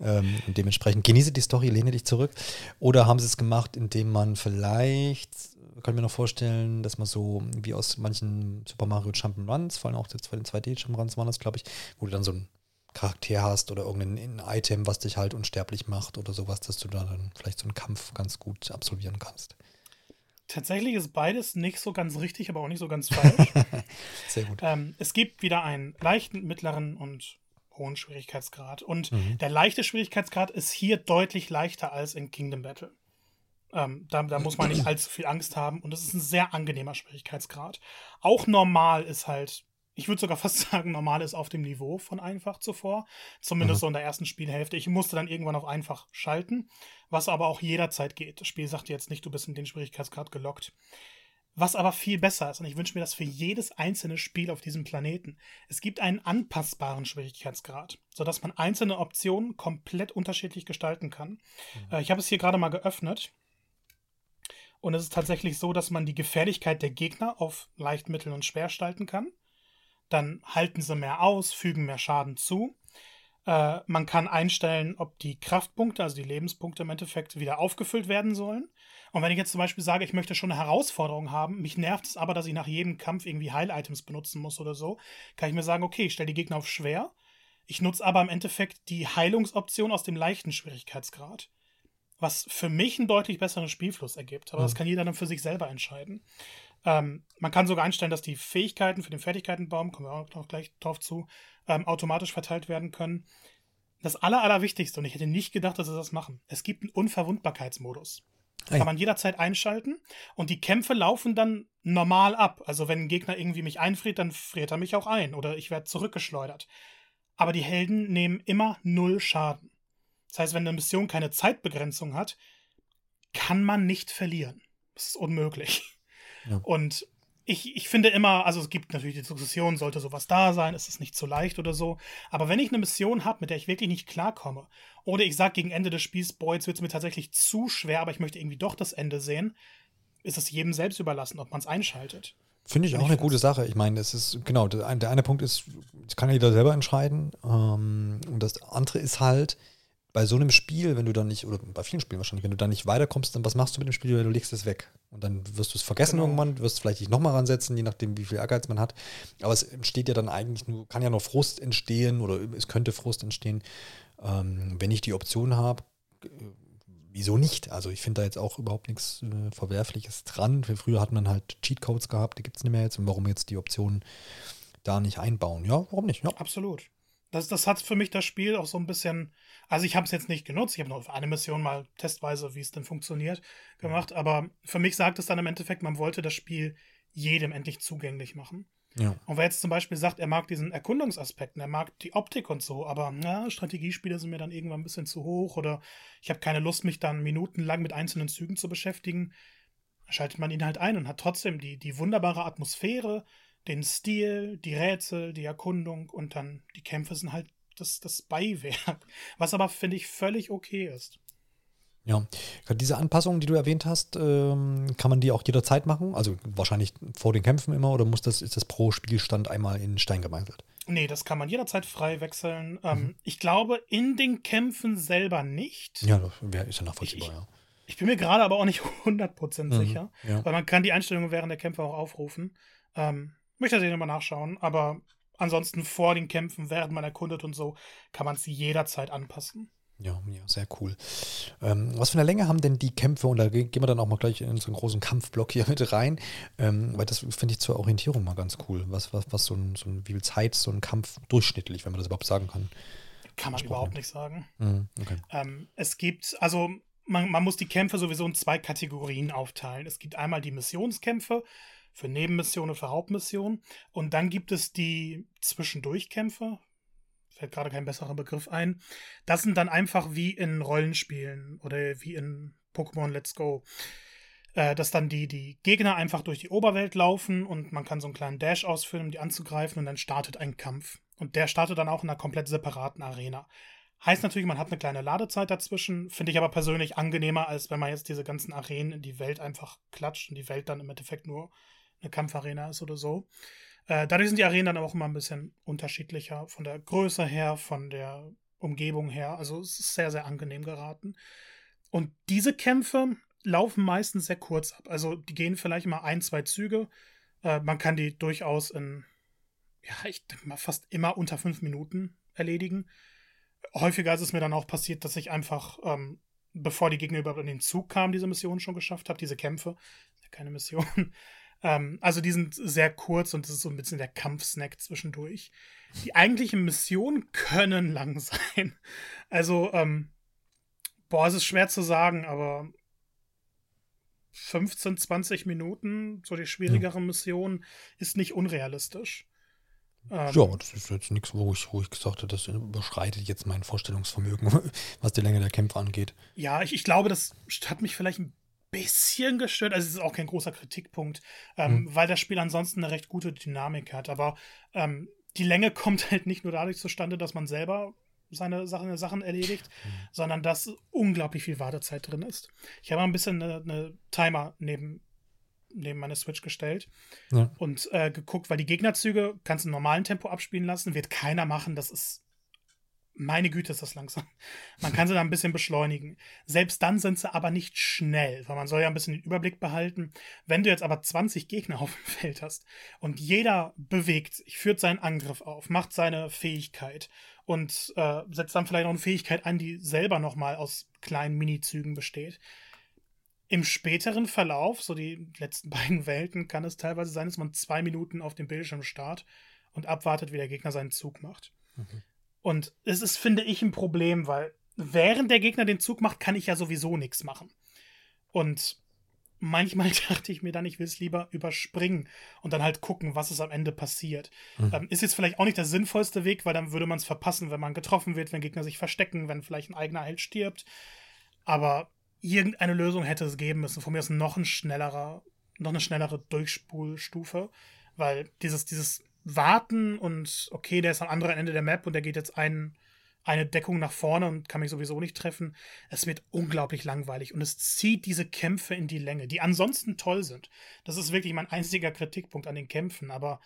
Speaker 1: Ähm, und dementsprechend genieße die Story, lehne dich zurück. Oder haben sie es gemacht, indem man vielleicht, kann mir noch vorstellen, dass man so wie aus manchen Super Mario Jump'n'Runs, vor allem auch bei den 2D-Jump'n'Runs waren das, glaube ich, wo du dann so ein Charakter hast oder irgendein Item, was dich halt unsterblich macht oder sowas, dass du da dann vielleicht so einen Kampf ganz gut absolvieren kannst.
Speaker 2: Tatsächlich ist beides nicht so ganz richtig, aber auch nicht so ganz falsch.
Speaker 1: Sehr gut.
Speaker 2: Ähm, es gibt wieder einen leichten, mittleren und hohen Schwierigkeitsgrad. Und mhm. der leichte Schwierigkeitsgrad ist hier deutlich leichter als in Kingdom Battle. Ähm, da, da, muss man nicht allzu viel Angst haben. Und es ist ein sehr angenehmer Schwierigkeitsgrad. Auch normal ist halt ich würde sogar fast sagen, normal ist auf dem Niveau von einfach zuvor. Zumindest mhm. so in der ersten Spielhälfte. Ich musste dann irgendwann auf einfach schalten, was aber auch jederzeit geht. Das Spiel sagt jetzt nicht, du bist in den Schwierigkeitsgrad gelockt. Was aber viel besser ist, und ich wünsche mir das für jedes einzelne Spiel auf diesem Planeten. Es gibt einen anpassbaren Schwierigkeitsgrad, sodass man einzelne Optionen komplett unterschiedlich gestalten kann. Mhm. Äh, ich habe es hier gerade mal geöffnet. Und es ist tatsächlich so, dass man die Gefährlichkeit der Gegner auf leicht, mittel und schwer gestalten kann dann halten sie mehr aus, fügen mehr Schaden zu. Äh, man kann einstellen, ob die Kraftpunkte, also die Lebenspunkte im Endeffekt, wieder aufgefüllt werden sollen. Und wenn ich jetzt zum Beispiel sage, ich möchte schon eine Herausforderung haben, mich nervt es aber, dass ich nach jedem Kampf irgendwie Heil-Items benutzen muss oder so, kann ich mir sagen, okay, ich stelle die Gegner auf schwer. Ich nutze aber im Endeffekt die Heilungsoption aus dem leichten Schwierigkeitsgrad. Was für mich einen deutlich besseren Spielfluss ergibt. Aber mhm. das kann jeder dann für sich selber entscheiden. Ähm, man kann sogar einstellen, dass die Fähigkeiten für den Fertigkeitenbaum, kommen wir auch noch gleich drauf zu, ähm, automatisch verteilt werden können. Das Aller, Allerwichtigste, und ich hätte nicht gedacht, dass sie das machen, es gibt einen Unverwundbarkeitsmodus. Das kann man jederzeit einschalten und die Kämpfe laufen dann normal ab. Also wenn ein Gegner irgendwie mich einfriert, dann friert er mich auch ein oder ich werde zurückgeschleudert. Aber die Helden nehmen immer null Schaden. Das heißt, wenn eine Mission keine Zeitbegrenzung hat, kann man nicht verlieren. Das ist unmöglich. Und ich, ich finde immer, also es gibt natürlich die Diskussion, sollte sowas da sein, ist es nicht zu leicht oder so. Aber wenn ich eine Mission habe, mit der ich wirklich nicht klarkomme, oder ich sage gegen Ende des Spiels, boah, jetzt wird es mir tatsächlich zu schwer, aber ich möchte irgendwie doch das Ende sehen, ist es jedem selbst überlassen, ob man es einschaltet.
Speaker 1: Finde ich auch eine gute Sache. Ich meine, es ist, genau, der eine, Punkt ist, das kann jeder selber entscheiden. Ähm, und das andere ist halt, bei so einem Spiel, wenn du dann nicht, oder bei vielen Spielen wahrscheinlich, wenn du da nicht weiterkommst, dann was machst du mit dem Spiel? Du legst es weg. Und dann wirst du es vergessen genau. irgendwann, wirst vielleicht dich nochmal ransetzen, je nachdem, wie viel Ehrgeiz man hat. Aber es entsteht ja dann eigentlich nur, kann ja noch Frust entstehen oder es könnte Frust entstehen, ähm, wenn ich die Option habe. Wieso nicht? Also ich finde da jetzt auch überhaupt nichts äh, Verwerfliches dran. Früher hat man halt Cheatcodes gehabt, die gibt es nicht mehr jetzt. Und warum jetzt die Option da nicht einbauen? Ja, warum nicht? Ja.
Speaker 2: Absolut. Das, das hat für mich das Spiel auch so ein bisschen, also ich habe es jetzt nicht genutzt, ich habe nur eine Mission mal testweise, wie es denn funktioniert, gemacht, aber für mich sagt es dann im Endeffekt, man wollte das Spiel jedem endlich zugänglich machen. Ja. Und wer jetzt zum Beispiel sagt, er mag diesen Erkundungsaspekt, er mag die Optik und so, aber na, Strategiespiele sind mir dann irgendwann ein bisschen zu hoch oder ich habe keine Lust, mich dann minutenlang mit einzelnen Zügen zu beschäftigen, schaltet man ihn halt ein und hat trotzdem die, die wunderbare Atmosphäre, den Stil, die Rätsel, die Erkundung und dann die Kämpfe sind halt das, das Beiwerk. Was aber, finde ich, völlig okay ist.
Speaker 1: Ja, diese Anpassungen, die du erwähnt hast, ähm, kann man die auch jederzeit machen? Also wahrscheinlich vor den Kämpfen immer oder muss das, ist das pro Spielstand einmal in Stein gemeißelt?
Speaker 2: Nee, das kann man jederzeit frei wechseln. Ähm, mhm. Ich glaube, in den Kämpfen selber nicht.
Speaker 1: Ja, das ist ja nachvollziehbar,
Speaker 2: ich,
Speaker 1: ja.
Speaker 2: Ich bin mir gerade aber auch nicht 100% mhm, sicher, ja. weil man kann die Einstellungen während der Kämpfe auch aufrufen. Ähm, Möchte ich nochmal nachschauen, aber ansonsten vor den Kämpfen, während man erkundet und so, kann man es jederzeit anpassen.
Speaker 1: Ja, ja, sehr cool. Ähm, was für eine Länge haben denn die Kämpfe? Und da gehen wir dann auch mal gleich in unseren großen Kampfblock hier mit rein, ähm, weil das finde ich zur Orientierung mal ganz cool. Was, was, was so ein, so ein, wie viel Zeit so ein Kampf durchschnittlich, wenn man das überhaupt sagen kann?
Speaker 2: Kann man überhaupt nicht sagen. Mhm, okay. ähm, es gibt, also man, man muss die Kämpfe sowieso in zwei Kategorien aufteilen. Es gibt einmal die Missionskämpfe, für Nebenmissionen, für Hauptmissionen. Und dann gibt es die Zwischendurchkämpfe. Fällt gerade kein besserer Begriff ein. Das sind dann einfach wie in Rollenspielen oder wie in Pokémon Let's Go. Äh, dass dann die, die Gegner einfach durch die Oberwelt laufen und man kann so einen kleinen Dash ausführen, um die anzugreifen und dann startet ein Kampf. Und der startet dann auch in einer komplett separaten Arena. Heißt natürlich, man hat eine kleine Ladezeit dazwischen, finde ich aber persönlich angenehmer, als wenn man jetzt diese ganzen Arenen in die Welt einfach klatscht und die Welt dann im Endeffekt nur eine Kampfarena ist oder so. Äh, dadurch sind die Arenen dann auch immer ein bisschen unterschiedlicher von der Größe her, von der Umgebung her. Also es ist sehr, sehr angenehm geraten. Und diese Kämpfe laufen meistens sehr kurz ab. Also die gehen vielleicht mal ein, zwei Züge. Äh, man kann die durchaus in, ja, ich denke mal, fast immer unter fünf Minuten erledigen. Häufiger ist es mir dann auch passiert, dass ich einfach, ähm, bevor die Gegner überhaupt in den Zug kamen, diese Mission schon geschafft habe. Diese Kämpfe, keine Mission. Ähm, also die sind sehr kurz und das ist so ein bisschen der Kampfsnack zwischendurch. Die eigentlichen Missionen können lang sein. Also, ähm, boah, es ist schwer zu sagen, aber 15, 20 Minuten, so die schwierigere. Mission, ist nicht unrealistisch.
Speaker 1: Ähm, ja, das ist jetzt nichts, wo ich, wo ich gesagt habe, das überschreitet jetzt mein Vorstellungsvermögen, was die Länge der Kämpfe angeht.
Speaker 2: Ja, ich, ich glaube, das hat mich vielleicht ein bisschen gestört. Also es ist auch kein großer Kritikpunkt, ähm, mhm. weil das Spiel ansonsten eine recht gute Dynamik hat. Aber ähm, die Länge kommt halt nicht nur dadurch zustande, dass man selber seine Sachen, Sachen erledigt, mhm. sondern dass unglaublich viel Wartezeit drin ist. Ich habe mal ein bisschen eine, eine Timer neben, neben meine Switch gestellt ja. und äh, geguckt, weil die Gegnerzüge kannst du im normalen Tempo abspielen lassen, wird keiner machen. Das ist meine Güte, ist das langsam. Man kann sie da ein bisschen beschleunigen. Selbst dann sind sie aber nicht schnell, weil man soll ja ein bisschen den Überblick behalten. Wenn du jetzt aber 20 Gegner auf dem Feld hast und jeder bewegt sich, führt seinen Angriff auf, macht seine Fähigkeit und äh, setzt dann vielleicht noch eine Fähigkeit an, die selber nochmal aus kleinen Minizügen besteht. Im späteren Verlauf, so die letzten beiden Welten, kann es teilweise sein, dass man zwei Minuten auf dem Bildschirm starrt und abwartet, wie der Gegner seinen Zug macht. Mhm. Und es ist, finde ich, ein Problem, weil während der Gegner den Zug macht, kann ich ja sowieso nichts machen. Und manchmal dachte ich mir dann, ich will es lieber überspringen und dann halt gucken, was ist am Ende passiert. Mhm. Ähm, ist jetzt vielleicht auch nicht der sinnvollste Weg, weil dann würde man es verpassen, wenn man getroffen wird, wenn Gegner sich verstecken, wenn vielleicht ein eigener Held stirbt. Aber irgendeine Lösung hätte es geben müssen. Von mir ist noch ein schnellerer, noch eine schnellere Durchspulstufe, weil dieses, dieses warten und okay, der ist am anderen Ende der Map und der geht jetzt ein, eine Deckung nach vorne und kann mich sowieso nicht treffen. Es wird unglaublich langweilig und es zieht diese Kämpfe in die Länge, die ansonsten toll sind. Das ist wirklich mein einziger Kritikpunkt an den Kämpfen, aber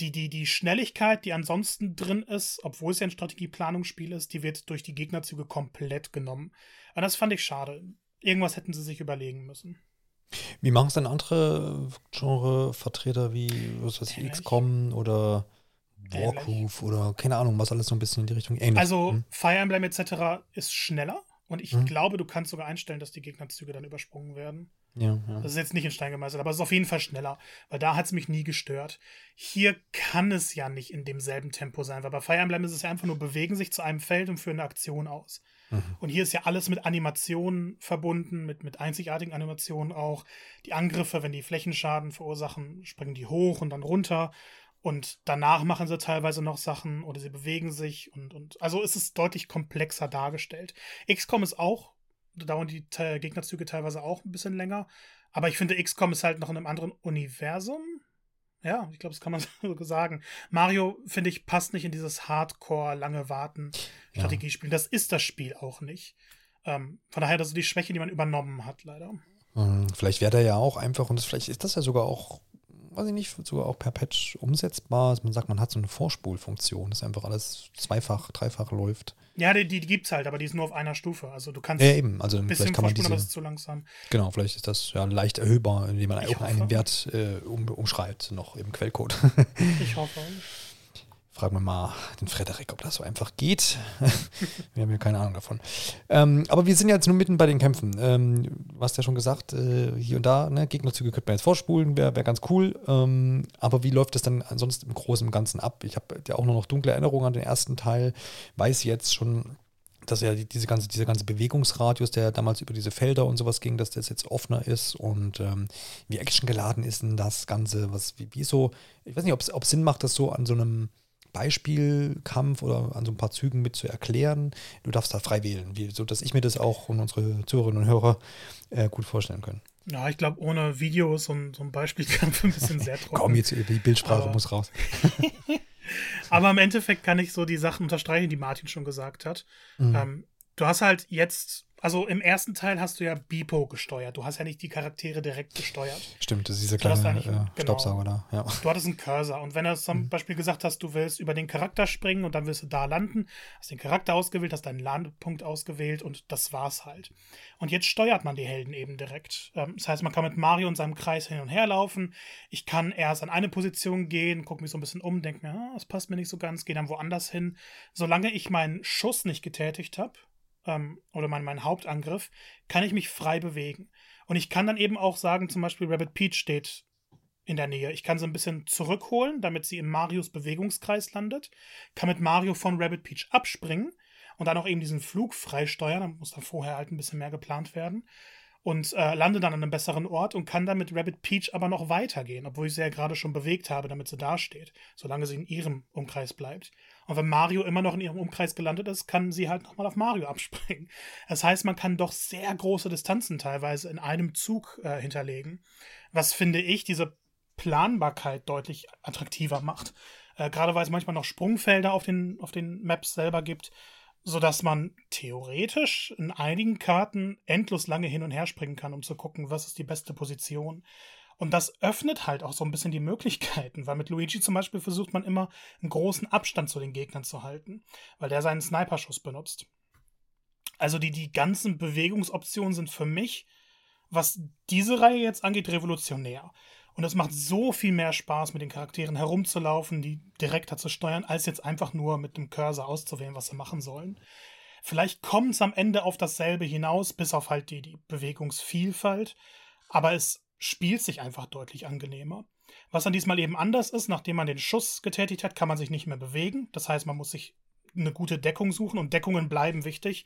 Speaker 2: die, die, die Schnelligkeit, die ansonsten drin ist, obwohl es ja ein Strategieplanungsspiel ist, die wird durch die Gegnerzüge komplett genommen. Und das fand ich schade. Irgendwas hätten sie sich überlegen müssen.
Speaker 1: Wie machen es denn andere Genre-Vertreter wie was weiß ich, XCOM oder Warcraft oder keine Ahnung, was alles so ein bisschen in die Richtung
Speaker 2: ähnlich. Also hm? Fire Emblem etc. ist schneller und ich hm? glaube, du kannst sogar einstellen, dass die Gegnerzüge dann übersprungen werden.
Speaker 1: Ja, ja.
Speaker 2: Das ist jetzt nicht in Stein gemeißelt, aber es ist auf jeden Fall schneller, weil da hat es mich nie gestört. Hier kann es ja nicht in demselben Tempo sein, weil bei Fire Emblem ist es ja einfach nur bewegen sich zu einem Feld und führen eine Aktion aus. Mhm. Und hier ist ja alles mit Animationen verbunden, mit, mit einzigartigen Animationen auch. Die Angriffe, wenn die Flächenschaden verursachen, springen die hoch und dann runter. Und danach machen sie teilweise noch Sachen oder sie bewegen sich und, und also ist es deutlich komplexer dargestellt. XCOM ist auch, da dauern die Gegnerzüge teilweise auch ein bisschen länger, aber ich finde, XCOM ist halt noch in einem anderen Universum. Ja, ich glaube, das kann man so sagen. Mario, finde ich, passt nicht in dieses Hardcore, lange Warten Strategiespiel. Ja. Das ist das Spiel auch nicht. Ähm, von daher, das ist die Schwäche, die man übernommen hat, leider.
Speaker 1: Hm, vielleicht wäre der ja auch einfach, und das, vielleicht ist das ja sogar auch weiß ich nicht, sogar auch per Patch umsetzbar. Also man sagt, man hat so eine Vorspulfunktion, dass einfach alles zweifach, dreifach läuft.
Speaker 2: Ja, die, die gibt es halt, aber die ist nur auf einer Stufe. Also du kannst
Speaker 1: ja, eben. Also vielleicht kann man diese,
Speaker 2: aber das ist zu langsam.
Speaker 1: Genau, vielleicht ist das ja leicht erhöhbar, indem man auch einen Wert äh, um, umschreibt, noch im Quellcode.
Speaker 2: ich hoffe.
Speaker 1: Fragen wir mal den Frederik, ob das so einfach geht. wir haben ja keine Ahnung davon. Ähm, aber wir sind ja jetzt nur mitten bei den Kämpfen. Ähm, du hast ja schon gesagt, äh, hier und da, ne, Gegnerzüge könnte man jetzt vorspulen, wäre wär ganz cool. Ähm, aber wie läuft das dann ansonsten im Großen und Ganzen ab? Ich habe ja auch nur noch dunkle Erinnerungen an den ersten Teil, weiß jetzt schon, dass ja die, diese ganze, dieser ganze Bewegungsradius, der damals über diese Felder und sowas ging, dass das jetzt offener ist und ähm, wie actiongeladen ist denn das Ganze, was, wie, wie so, ich weiß nicht, ob es Sinn macht, das so an so einem Beispielkampf oder an so ein paar Zügen mit zu erklären. Du darfst da frei wählen, wie, so dass ich mir das auch und unsere Zuhörerinnen und Hörer äh, gut vorstellen können.
Speaker 2: Ja, ich glaube, ohne Videos und so ein Beispielkampf ein bisschen sehr trocken.
Speaker 1: Komm, jetzt die Bildsprache Aber muss raus.
Speaker 2: Aber im Endeffekt kann ich so die Sachen unterstreichen, die Martin schon gesagt hat. Mhm. Ähm, du hast halt jetzt also im ersten Teil hast du ja Bipo gesteuert. Du hast ja nicht die Charaktere direkt gesteuert.
Speaker 1: Stimmt, das ist dieser kleine äh, genau, Staubsauger da. Ja.
Speaker 2: Du hattest einen Cursor. Und wenn du zum mhm. Beispiel gesagt hast, du willst über den Charakter springen und dann wirst du da landen, hast den Charakter ausgewählt, hast deinen Landepunkt ausgewählt und das war's halt. Und jetzt steuert man die Helden eben direkt. Ähm, das heißt, man kann mit Mario in seinem Kreis hin und her laufen. Ich kann erst an eine Position gehen, gucke mich so ein bisschen um, denke mir, ah, das passt mir nicht so ganz, gehe dann woanders hin. Solange ich meinen Schuss nicht getätigt habe, ähm, oder mein, mein Hauptangriff, kann ich mich frei bewegen. Und ich kann dann eben auch sagen, zum Beispiel Rabbit Peach steht in der Nähe. Ich kann sie ein bisschen zurückholen, damit sie im Marios Bewegungskreis landet, kann mit Mario von Rabbit Peach abspringen und dann auch eben diesen Flug freisteuern. Da muss dann vorher halt ein bisschen mehr geplant werden und äh, lande dann an einem besseren Ort und kann dann mit Rabbit Peach aber noch weitergehen, obwohl ich sie ja gerade schon bewegt habe, damit sie dasteht, solange sie in ihrem Umkreis bleibt. Und wenn Mario immer noch in ihrem Umkreis gelandet ist, kann sie halt nochmal auf Mario abspringen. Das heißt, man kann doch sehr große Distanzen teilweise in einem Zug äh, hinterlegen, was finde ich diese Planbarkeit deutlich attraktiver macht. Äh, gerade weil es manchmal noch Sprungfelder auf den, auf den Maps selber gibt sodass man theoretisch in einigen Karten endlos lange hin und her springen kann, um zu gucken, was ist die beste Position. Und das öffnet halt auch so ein bisschen die Möglichkeiten, weil mit Luigi zum Beispiel versucht man immer einen großen Abstand zu den Gegnern zu halten, weil der seinen Sniperschuss benutzt. Also die, die ganzen Bewegungsoptionen sind für mich, was diese Reihe jetzt angeht, revolutionär. Und es macht so viel mehr Spaß, mit den Charakteren herumzulaufen, die direkter zu steuern, als jetzt einfach nur mit dem Cursor auszuwählen, was sie machen sollen. Vielleicht kommt es am Ende auf dasselbe hinaus, bis auf halt die, die Bewegungsvielfalt, aber es spielt sich einfach deutlich angenehmer. Was dann diesmal eben anders ist, nachdem man den Schuss getätigt hat, kann man sich nicht mehr bewegen. Das heißt, man muss sich eine gute Deckung suchen und Deckungen bleiben wichtig.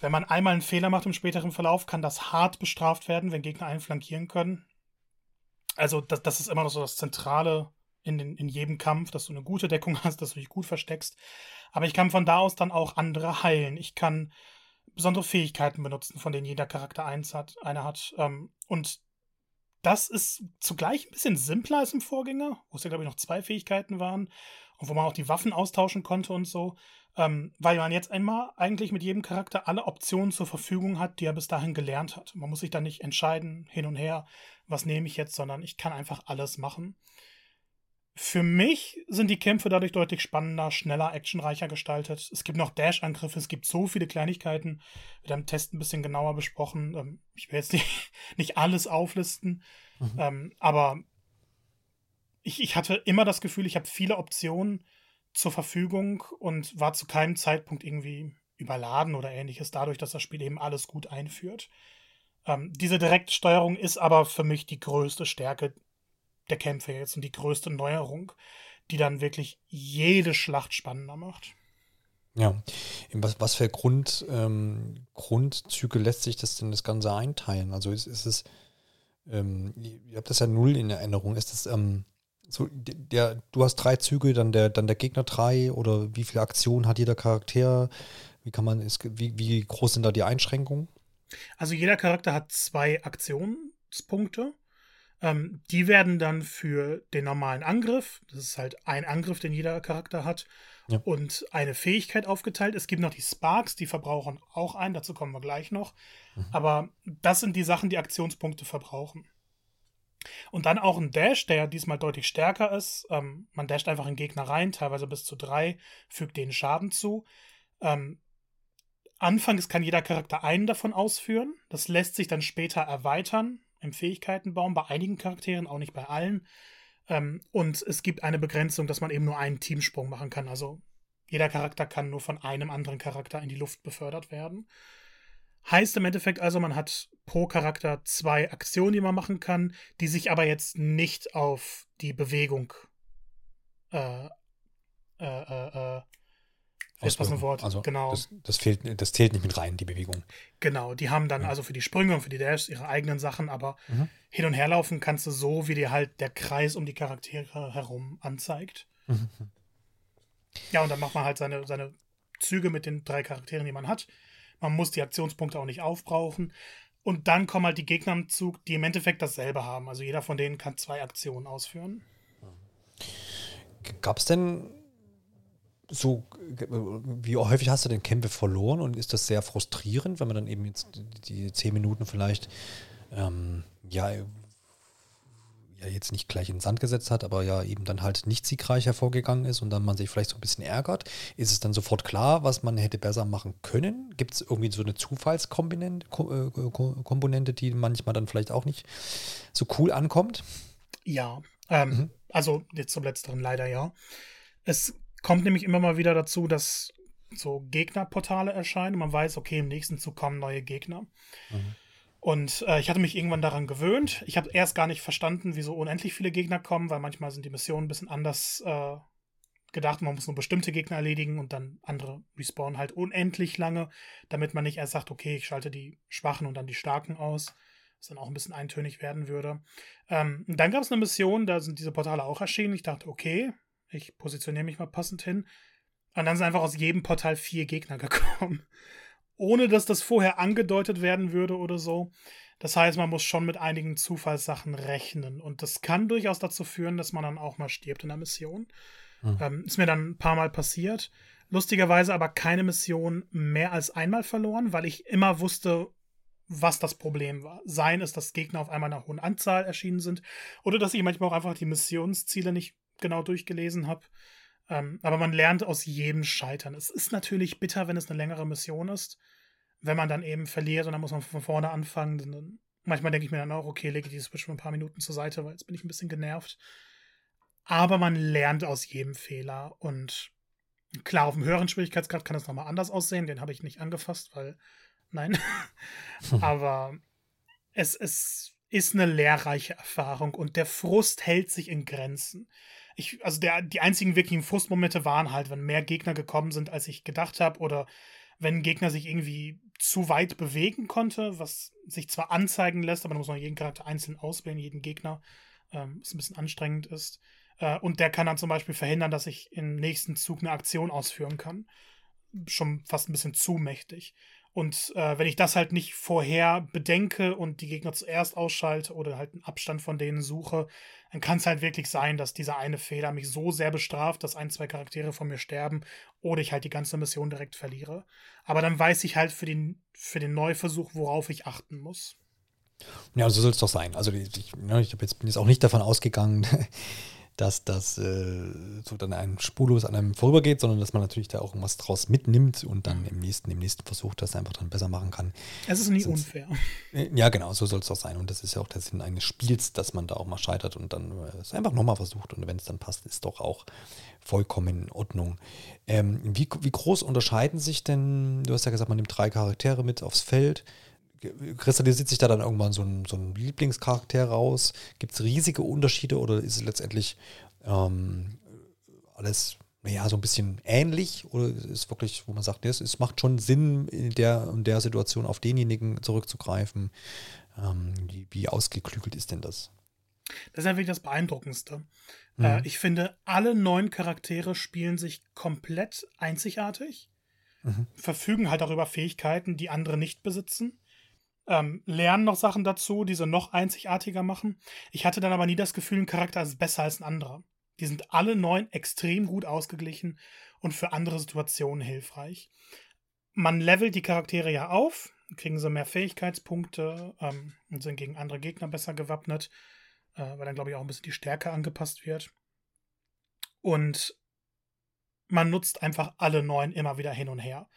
Speaker 2: Wenn man einmal einen Fehler macht im späteren Verlauf, kann das hart bestraft werden, wenn Gegner einen flankieren können also das, das ist immer noch so das Zentrale in, den, in jedem Kampf, dass du eine gute Deckung hast, dass du dich gut versteckst. Aber ich kann von da aus dann auch andere heilen. Ich kann besondere Fähigkeiten benutzen, von denen jeder Charakter eins hat, eine hat. Ähm, und das ist zugleich ein bisschen simpler als im Vorgänger, wo es ja, glaube ich, noch zwei Fähigkeiten waren und wo man auch die Waffen austauschen konnte und so. Ähm, weil man jetzt einmal eigentlich mit jedem Charakter alle Optionen zur Verfügung hat, die er bis dahin gelernt hat. Man muss sich da nicht entscheiden, hin und her, was nehme ich jetzt, sondern ich kann einfach alles machen. Für mich sind die Kämpfe dadurch deutlich spannender, schneller, actionreicher gestaltet. Es gibt noch Dash-Angriffe, es gibt so viele Kleinigkeiten. Wir haben im Test ein bisschen genauer besprochen. Ähm, ich will jetzt nicht, nicht alles auflisten, mhm. ähm, aber ich, ich hatte immer das Gefühl, ich habe viele Optionen zur Verfügung und war zu keinem Zeitpunkt irgendwie überladen oder ähnliches, dadurch, dass das Spiel eben alles gut einführt. Ähm, diese Direktsteuerung ist aber für mich die größte Stärke der Kämpfe jetzt und die größte Neuerung, die dann wirklich jede Schlacht spannender macht.
Speaker 1: Ja, in was, was für Grund, ähm, Grundzüge lässt sich das denn das Ganze einteilen? Also ist, ist es, ähm, ihr habt das ja null in Erinnerung, ist das, ähm, so, der, du hast drei Züge, dann der, dann der Gegner drei oder wie viele Aktionen hat jeder Charakter? Wie kann man, ist, wie, wie groß sind da die Einschränkungen?
Speaker 2: Also jeder Charakter hat zwei Aktionspunkte. Ähm, die werden dann für den normalen Angriff, das ist halt ein Angriff, den jeder Charakter hat, ja. und eine Fähigkeit aufgeteilt. Es gibt noch die Sparks, die verbrauchen auch ein, dazu kommen wir gleich noch. Mhm. Aber das sind die Sachen, die Aktionspunkte verbrauchen. Und dann auch ein Dash, der diesmal deutlich stärker ist. Ähm, man dasht einfach in Gegner rein, teilweise bis zu drei, fügt denen Schaden zu. Ähm, anfangs kann jeder Charakter einen davon ausführen. Das lässt sich dann später erweitern im Fähigkeitenbaum, bei einigen Charakteren, auch nicht bei allen. Ähm, und es gibt eine Begrenzung, dass man eben nur einen Teamsprung machen kann. Also jeder Charakter kann nur von einem anderen Charakter in die Luft befördert werden. Heißt im Endeffekt also, man hat pro Charakter zwei Aktionen, die man machen kann, die sich aber jetzt nicht auf die Bewegung äh, äh, äh, äh
Speaker 1: das passende Wort. Also genau. Das, das, fehlt, das zählt nicht mit rein, die Bewegung.
Speaker 2: Genau, die haben dann ja. also für die Sprünge und für die Dash ihre eigenen Sachen, aber mhm. hin und her laufen kannst du so, wie dir halt der Kreis um die Charaktere herum anzeigt. Mhm. Ja, und dann macht man halt seine, seine Züge mit den drei Charakteren, die man hat. Man muss die Aktionspunkte auch nicht aufbrauchen. Und dann kommen halt die Gegner im Zug, die im Endeffekt dasselbe haben. Also jeder von denen kann zwei Aktionen ausführen.
Speaker 1: Gab es denn so, wie häufig hast du denn Kämpfe verloren und ist das sehr frustrierend, wenn man dann eben jetzt die zehn Minuten vielleicht ähm, ja, ja jetzt nicht gleich in den Sand gesetzt hat, aber ja eben dann halt nicht siegreich hervorgegangen ist und dann man sich vielleicht so ein bisschen ärgert, ist es dann sofort klar, was man hätte besser machen können? Gibt es irgendwie so eine Zufallskomponente, äh, Komponente, die manchmal dann vielleicht auch nicht so cool ankommt?
Speaker 2: Ja, ähm, mhm. also jetzt zum letzteren leider ja. Es kommt nämlich immer mal wieder dazu, dass so Gegnerportale erscheinen und man weiß, okay, im nächsten Zug kommen neue Gegner. Mhm. Und äh, ich hatte mich irgendwann daran gewöhnt. Ich habe erst gar nicht verstanden, wieso unendlich viele Gegner kommen, weil manchmal sind die Missionen ein bisschen anders äh, gedacht. Man muss nur bestimmte Gegner erledigen und dann andere respawnen halt unendlich lange, damit man nicht erst sagt, okay, ich schalte die Schwachen und dann die Starken aus, was dann auch ein bisschen eintönig werden würde. Ähm, dann gab es eine Mission, da sind diese Portale auch erschienen. Ich dachte, okay, ich positioniere mich mal passend hin. Und dann sind einfach aus jedem Portal vier Gegner gekommen. Ohne dass das vorher angedeutet werden würde oder so. Das heißt, man muss schon mit einigen Zufallssachen rechnen. Und das kann durchaus dazu führen, dass man dann auch mal stirbt in der Mission. Hm. Ähm, ist mir dann ein paar Mal passiert. Lustigerweise aber keine Mission mehr als einmal verloren, weil ich immer wusste, was das Problem war. Seien es, dass Gegner auf einmal in einer hohen Anzahl erschienen sind oder dass ich manchmal auch einfach die Missionsziele nicht genau durchgelesen habe. Ähm, aber man lernt aus jedem Scheitern. Es ist natürlich bitter, wenn es eine längere Mission ist. Wenn man dann eben verliert und dann muss man von vorne anfangen. Dann, manchmal denke ich mir dann auch, okay, lege die Switch für ein paar Minuten zur Seite, weil jetzt bin ich ein bisschen genervt. Aber man lernt aus jedem Fehler und klar, auf dem höheren Schwierigkeitsgrad kann es nochmal anders aussehen. Den habe ich nicht angefasst, weil, nein. aber es, es ist eine lehrreiche Erfahrung und der Frust hält sich in Grenzen ich, also der, die einzigen wirklichen Frustmomente waren halt, wenn mehr Gegner gekommen sind, als ich gedacht habe, oder wenn ein Gegner sich irgendwie zu weit bewegen konnte, was sich zwar anzeigen lässt, aber da muss man jeden Charakter einzeln auswählen, jeden Gegner, ähm, was ein bisschen anstrengend ist. Äh, und der kann dann zum Beispiel verhindern, dass ich im nächsten Zug eine Aktion ausführen kann. Schon fast ein bisschen zu mächtig. Und äh, wenn ich das halt nicht vorher bedenke und die Gegner zuerst ausschalte oder halt einen Abstand von denen suche, dann kann es halt wirklich sein, dass dieser eine Fehler mich so sehr bestraft, dass ein, zwei Charaktere von mir sterben oder ich halt die ganze Mission direkt verliere. Aber dann weiß ich halt für den, für den Neuversuch, worauf ich achten muss.
Speaker 1: Ja, so soll es doch sein. Also ich, ne, ich bin jetzt auch nicht davon ausgegangen, dass das äh, so dann ein spurlos an einem vorübergeht, sondern dass man natürlich da auch irgendwas draus mitnimmt und dann im nächsten, im nächsten Versuch das einfach dann besser machen kann.
Speaker 2: Es ist nie Sonst, unfair.
Speaker 1: Äh, ja, genau, so soll es auch sein. Und das ist ja auch der Sinn eines Spiels, dass man da auch mal scheitert und dann äh, es einfach nochmal versucht. Und wenn es dann passt, ist doch auch vollkommen in Ordnung. Ähm, wie, wie groß unterscheiden sich denn, du hast ja gesagt, man nimmt drei Charaktere mit aufs Feld kristallisiert sich da dann irgendwann so ein, so ein Lieblingscharakter raus? Gibt es riesige Unterschiede oder ist es letztendlich ähm, alles naja, so ein bisschen ähnlich oder ist es wirklich, wo man sagt, es, es macht schon Sinn, in der, in der Situation auf denjenigen zurückzugreifen? Ähm, wie, wie ausgeklügelt ist denn das?
Speaker 2: Das ist ja wirklich das Beeindruckendste. Mhm. Äh, ich finde, alle neun Charaktere spielen sich komplett einzigartig, mhm. verfügen halt auch über Fähigkeiten, die andere nicht besitzen ähm, lernen noch Sachen dazu, die sie noch einzigartiger machen. Ich hatte dann aber nie das Gefühl, ein Charakter ist besser als ein anderer. Die sind alle neun extrem gut ausgeglichen und für andere Situationen hilfreich. Man levelt die Charaktere ja auf, kriegen sie mehr Fähigkeitspunkte ähm, und sind gegen andere Gegner besser gewappnet, äh, weil dann, glaube ich, auch ein bisschen die Stärke angepasst wird. Und man nutzt einfach alle neun immer wieder hin und her.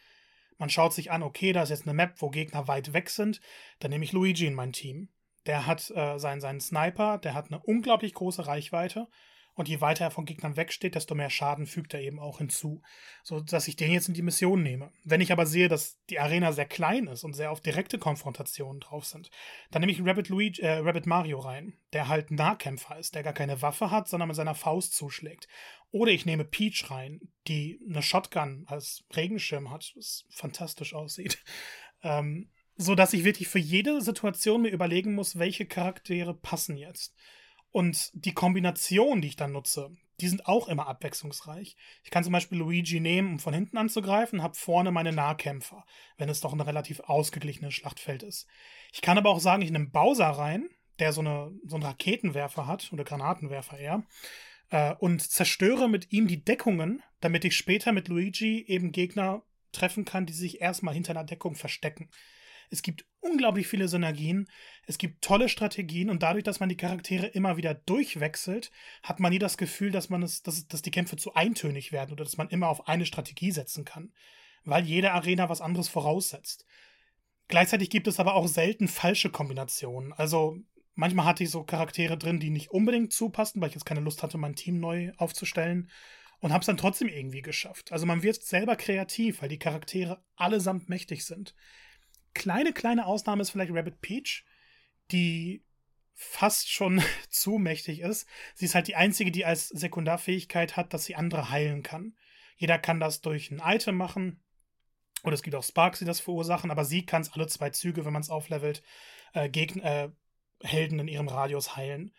Speaker 2: Man schaut sich an, okay, da ist jetzt eine Map, wo Gegner weit weg sind. Dann nehme ich Luigi in mein Team. Der hat äh, seinen, seinen Sniper, der hat eine unglaublich große Reichweite und je weiter er von Gegnern wegsteht, desto mehr Schaden fügt er eben auch hinzu. So dass ich den jetzt in die Mission nehme. Wenn ich aber sehe, dass die Arena sehr klein ist und sehr auf direkte Konfrontationen drauf sind, dann nehme ich Rabbit, Luigi, äh, Rabbit Mario rein, der halt Nahkämpfer ist, der gar keine Waffe hat, sondern mit seiner Faust zuschlägt. Oder ich nehme Peach rein, die eine Shotgun als Regenschirm hat, was fantastisch aussieht. Ähm, so dass ich wirklich für jede Situation mir überlegen muss, welche Charaktere passen jetzt. Und die Kombinationen, die ich dann nutze, die sind auch immer abwechslungsreich. Ich kann zum Beispiel Luigi nehmen, um von hinten anzugreifen, habe vorne meine Nahkämpfer, wenn es doch ein relativ ausgeglichenes Schlachtfeld ist. Ich kann aber auch sagen, ich nehme Bowser rein, der so, eine, so einen Raketenwerfer hat, oder Granatenwerfer eher, äh, und zerstöre mit ihm die Deckungen, damit ich später mit Luigi eben Gegner treffen kann, die sich erstmal hinter einer Deckung verstecken. Es gibt unglaublich viele Synergien, es gibt tolle Strategien und dadurch, dass man die Charaktere immer wieder durchwechselt, hat man nie das Gefühl, dass man es, dass, dass die Kämpfe zu eintönig werden oder dass man immer auf eine Strategie setzen kann, weil jede Arena was anderes voraussetzt. Gleichzeitig gibt es aber auch selten falsche Kombinationen. Also manchmal hatte ich so Charaktere drin, die nicht unbedingt zupassen, weil ich jetzt keine Lust hatte, mein Team neu aufzustellen und habe es dann trotzdem irgendwie geschafft. Also man wird selber kreativ, weil die Charaktere allesamt mächtig sind kleine, kleine Ausnahme ist vielleicht Rabbit Peach, die fast schon zu mächtig ist. Sie ist halt die einzige, die als Sekundarfähigkeit hat, dass sie andere heilen kann. Jeder kann das durch ein Item machen. Oder es gibt auch Sparks, die das verursachen, aber sie kann es alle zwei Züge, wenn man es auflevelt, äh, Gegner, äh, Helden in ihrem Radius heilen.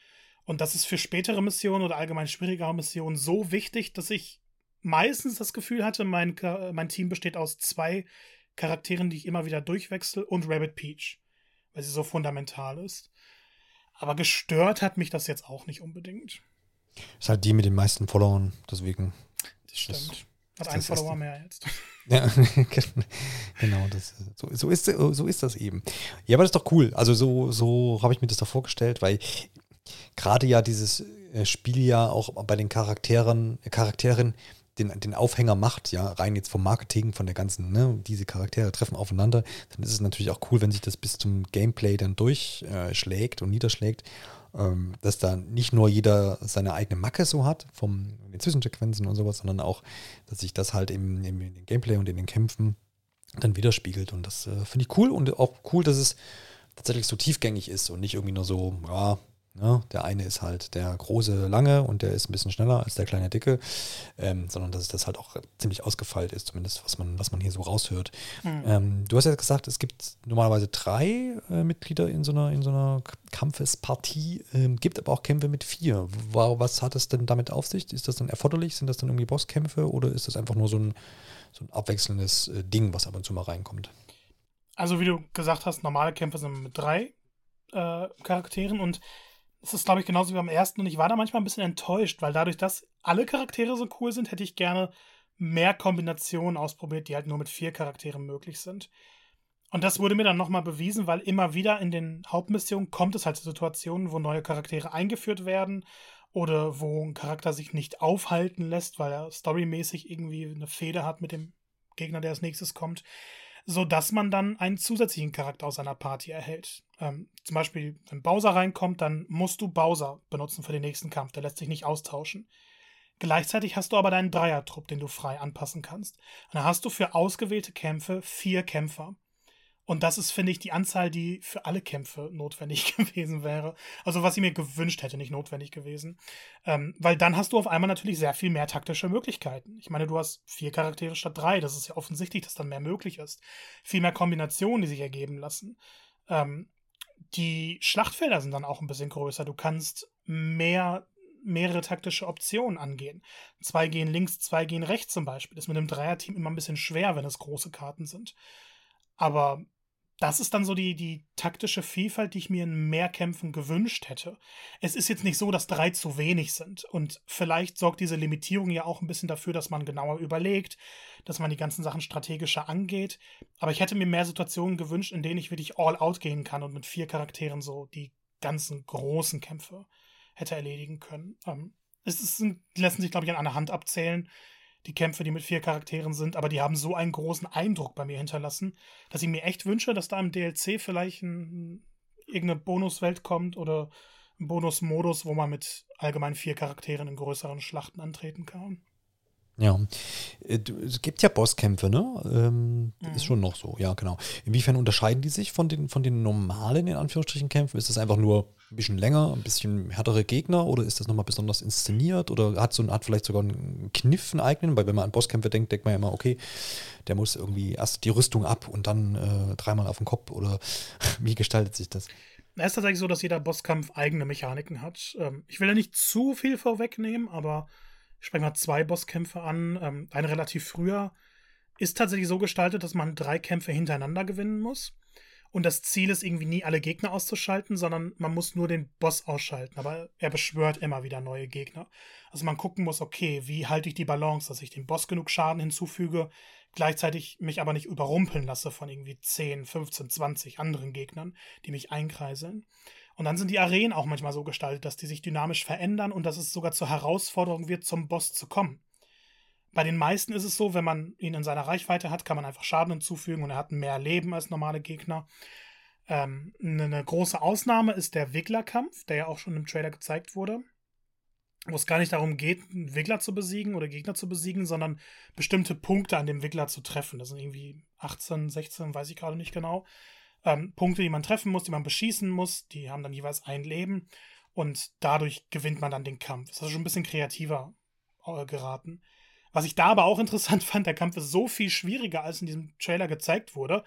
Speaker 2: Und das ist für spätere Missionen oder allgemein schwierigere Missionen so wichtig, dass ich meistens das Gefühl hatte, mein, mein Team besteht aus zwei Charakteren, die ich immer wieder durchwechsel und Rabbit Peach, weil sie so fundamental ist. Aber gestört hat mich das jetzt auch nicht unbedingt.
Speaker 1: Ist halt die mit den meisten Followern, deswegen.
Speaker 2: Das stimmt. hat einen Follower mehr jetzt.
Speaker 1: Ja, genau, das, so, so, ist, so ist das eben. Ja, aber das ist doch cool. Also so, so habe ich mir das doch vorgestellt, weil gerade ja dieses äh, Spiel ja auch bei den Charakteren, Charakteren den, den Aufhänger macht, ja, rein jetzt vom Marketing, von der ganzen, ne, diese Charaktere treffen aufeinander, dann ist es natürlich auch cool, wenn sich das bis zum Gameplay dann durchschlägt und niederschlägt, ähm, dass da nicht nur jeder seine eigene Macke so hat, vom den Zwischensequenzen und sowas, sondern auch, dass sich das halt im, im, im Gameplay und in den Kämpfen dann widerspiegelt. Und das äh, finde ich cool und auch cool, dass es tatsächlich so tiefgängig ist und nicht irgendwie nur so, ja, Ne? Der eine ist halt der große, lange und der ist ein bisschen schneller als der kleine, dicke, ähm, sondern dass das halt auch ziemlich ausgefeilt ist, zumindest was man, was man hier so raushört. Mhm. Ähm, du hast ja gesagt, es gibt normalerweise drei äh, Mitglieder in so einer, in so einer Kampfespartie, ähm, gibt aber auch Kämpfe mit vier. Was hat es denn damit auf sich? Ist das dann erforderlich? Sind das dann irgendwie Bosskämpfe oder ist das einfach nur so ein, so ein abwechselndes äh, Ding, was ab und zu mal reinkommt?
Speaker 2: Also, wie du gesagt hast, normale Kämpfe sind mit drei äh, Charakteren und das ist, glaube ich, genauso wie beim ersten. Und ich war da manchmal ein bisschen enttäuscht, weil dadurch, dass alle Charaktere so cool sind, hätte ich gerne mehr Kombinationen ausprobiert, die halt nur mit vier Charakteren möglich sind. Und das wurde mir dann nochmal bewiesen, weil immer wieder in den Hauptmissionen kommt es halt zu Situationen, wo neue Charaktere eingeführt werden oder wo ein Charakter sich nicht aufhalten lässt, weil er storymäßig irgendwie eine Fehde hat mit dem Gegner, der als nächstes kommt, sodass man dann einen zusätzlichen Charakter aus seiner Party erhält. Ähm, zum Beispiel, wenn Bowser reinkommt, dann musst du Bowser benutzen für den nächsten Kampf. Der lässt sich nicht austauschen. Gleichzeitig hast du aber deinen Dreiertrupp, den du frei anpassen kannst. Und dann hast du für ausgewählte Kämpfe vier Kämpfer. Und das ist, finde ich, die Anzahl, die für alle Kämpfe notwendig gewesen wäre. Also was ich mir gewünscht hätte, nicht notwendig gewesen. Ähm, weil dann hast du auf einmal natürlich sehr viel mehr taktische Möglichkeiten. Ich meine, du hast vier Charaktere statt drei. Das ist ja offensichtlich, dass dann mehr möglich ist. Viel mehr Kombinationen, die sich ergeben lassen. Ähm, die Schlachtfelder sind dann auch ein bisschen größer. Du kannst mehr mehrere taktische Optionen angehen. Zwei gehen links, zwei gehen rechts zum Beispiel. Das ist mit einem Dreierteam immer ein bisschen schwer, wenn es große Karten sind. Aber das ist dann so die, die taktische Vielfalt, die ich mir in mehr Kämpfen gewünscht hätte. Es ist jetzt nicht so, dass drei zu wenig sind. Und vielleicht sorgt diese Limitierung ja auch ein bisschen dafür, dass man genauer überlegt, dass man die ganzen Sachen strategischer angeht. Aber ich hätte mir mehr Situationen gewünscht, in denen ich wirklich all out gehen kann und mit vier Charakteren so die ganzen großen Kämpfe hätte erledigen können. Ähm, es ist, lassen sich, glaube ich, an einer Hand abzählen die Kämpfe, die mit vier Charakteren sind, aber die haben so einen großen Eindruck bei mir hinterlassen, dass ich mir echt wünsche, dass da im DLC vielleicht ein, irgendeine Bonuswelt kommt oder ein Bonusmodus, wo man mit allgemein vier Charakteren in größeren Schlachten antreten kann.
Speaker 1: Ja, äh, es gibt ja Bosskämpfe, ne? Ähm, mhm. Ist schon noch so, ja, genau. Inwiefern unterscheiden die sich von den, von den normalen, in Anführungsstrichen, Kämpfen? Ist das einfach nur ein bisschen länger, ein bisschen härtere Gegner oder ist das nochmal besonders inszeniert oder hat so eine Art vielleicht sogar einen Kniff, einen eigenen? Weil wenn man an Bosskämpfe denkt, denkt man ja immer, okay, der muss irgendwie erst die Rüstung ab und dann äh, dreimal auf den Kopf oder wie gestaltet sich das?
Speaker 2: Es ist tatsächlich so, dass jeder Bosskampf eigene Mechaniken hat. Ähm, ich will ja nicht zu viel vorwegnehmen, aber ich spreche mal zwei Bosskämpfe an. Ähm, eine relativ früher ist tatsächlich so gestaltet, dass man drei Kämpfe hintereinander gewinnen muss. Und das Ziel ist irgendwie nie alle Gegner auszuschalten, sondern man muss nur den Boss ausschalten. Aber er beschwört immer wieder neue Gegner. Also man gucken muss, okay, wie halte ich die Balance, dass ich dem Boss genug Schaden hinzufüge, gleichzeitig mich aber nicht überrumpeln lasse von irgendwie 10, 15, 20 anderen Gegnern, die mich einkreiseln. Und dann sind die Arenen auch manchmal so gestaltet, dass die sich dynamisch verändern und dass es sogar zur Herausforderung wird, zum Boss zu kommen. Bei den meisten ist es so, wenn man ihn in seiner Reichweite hat, kann man einfach Schaden hinzufügen und er hat mehr Leben als normale Gegner. Ähm, eine große Ausnahme ist der Wiggler-Kampf, der ja auch schon im Trailer gezeigt wurde. Wo es gar nicht darum geht, einen Wiggler zu besiegen oder Gegner zu besiegen, sondern bestimmte Punkte an dem Wiggler zu treffen. Das sind irgendwie 18, 16, weiß ich gerade nicht genau ähm, Punkte, die man treffen muss, die man beschießen muss. Die haben dann jeweils ein Leben und dadurch gewinnt man dann den Kampf. Das ist schon ein bisschen kreativer äh, geraten. Was ich da aber auch interessant fand, der Kampf ist so viel schwieriger, als in diesem Trailer gezeigt wurde,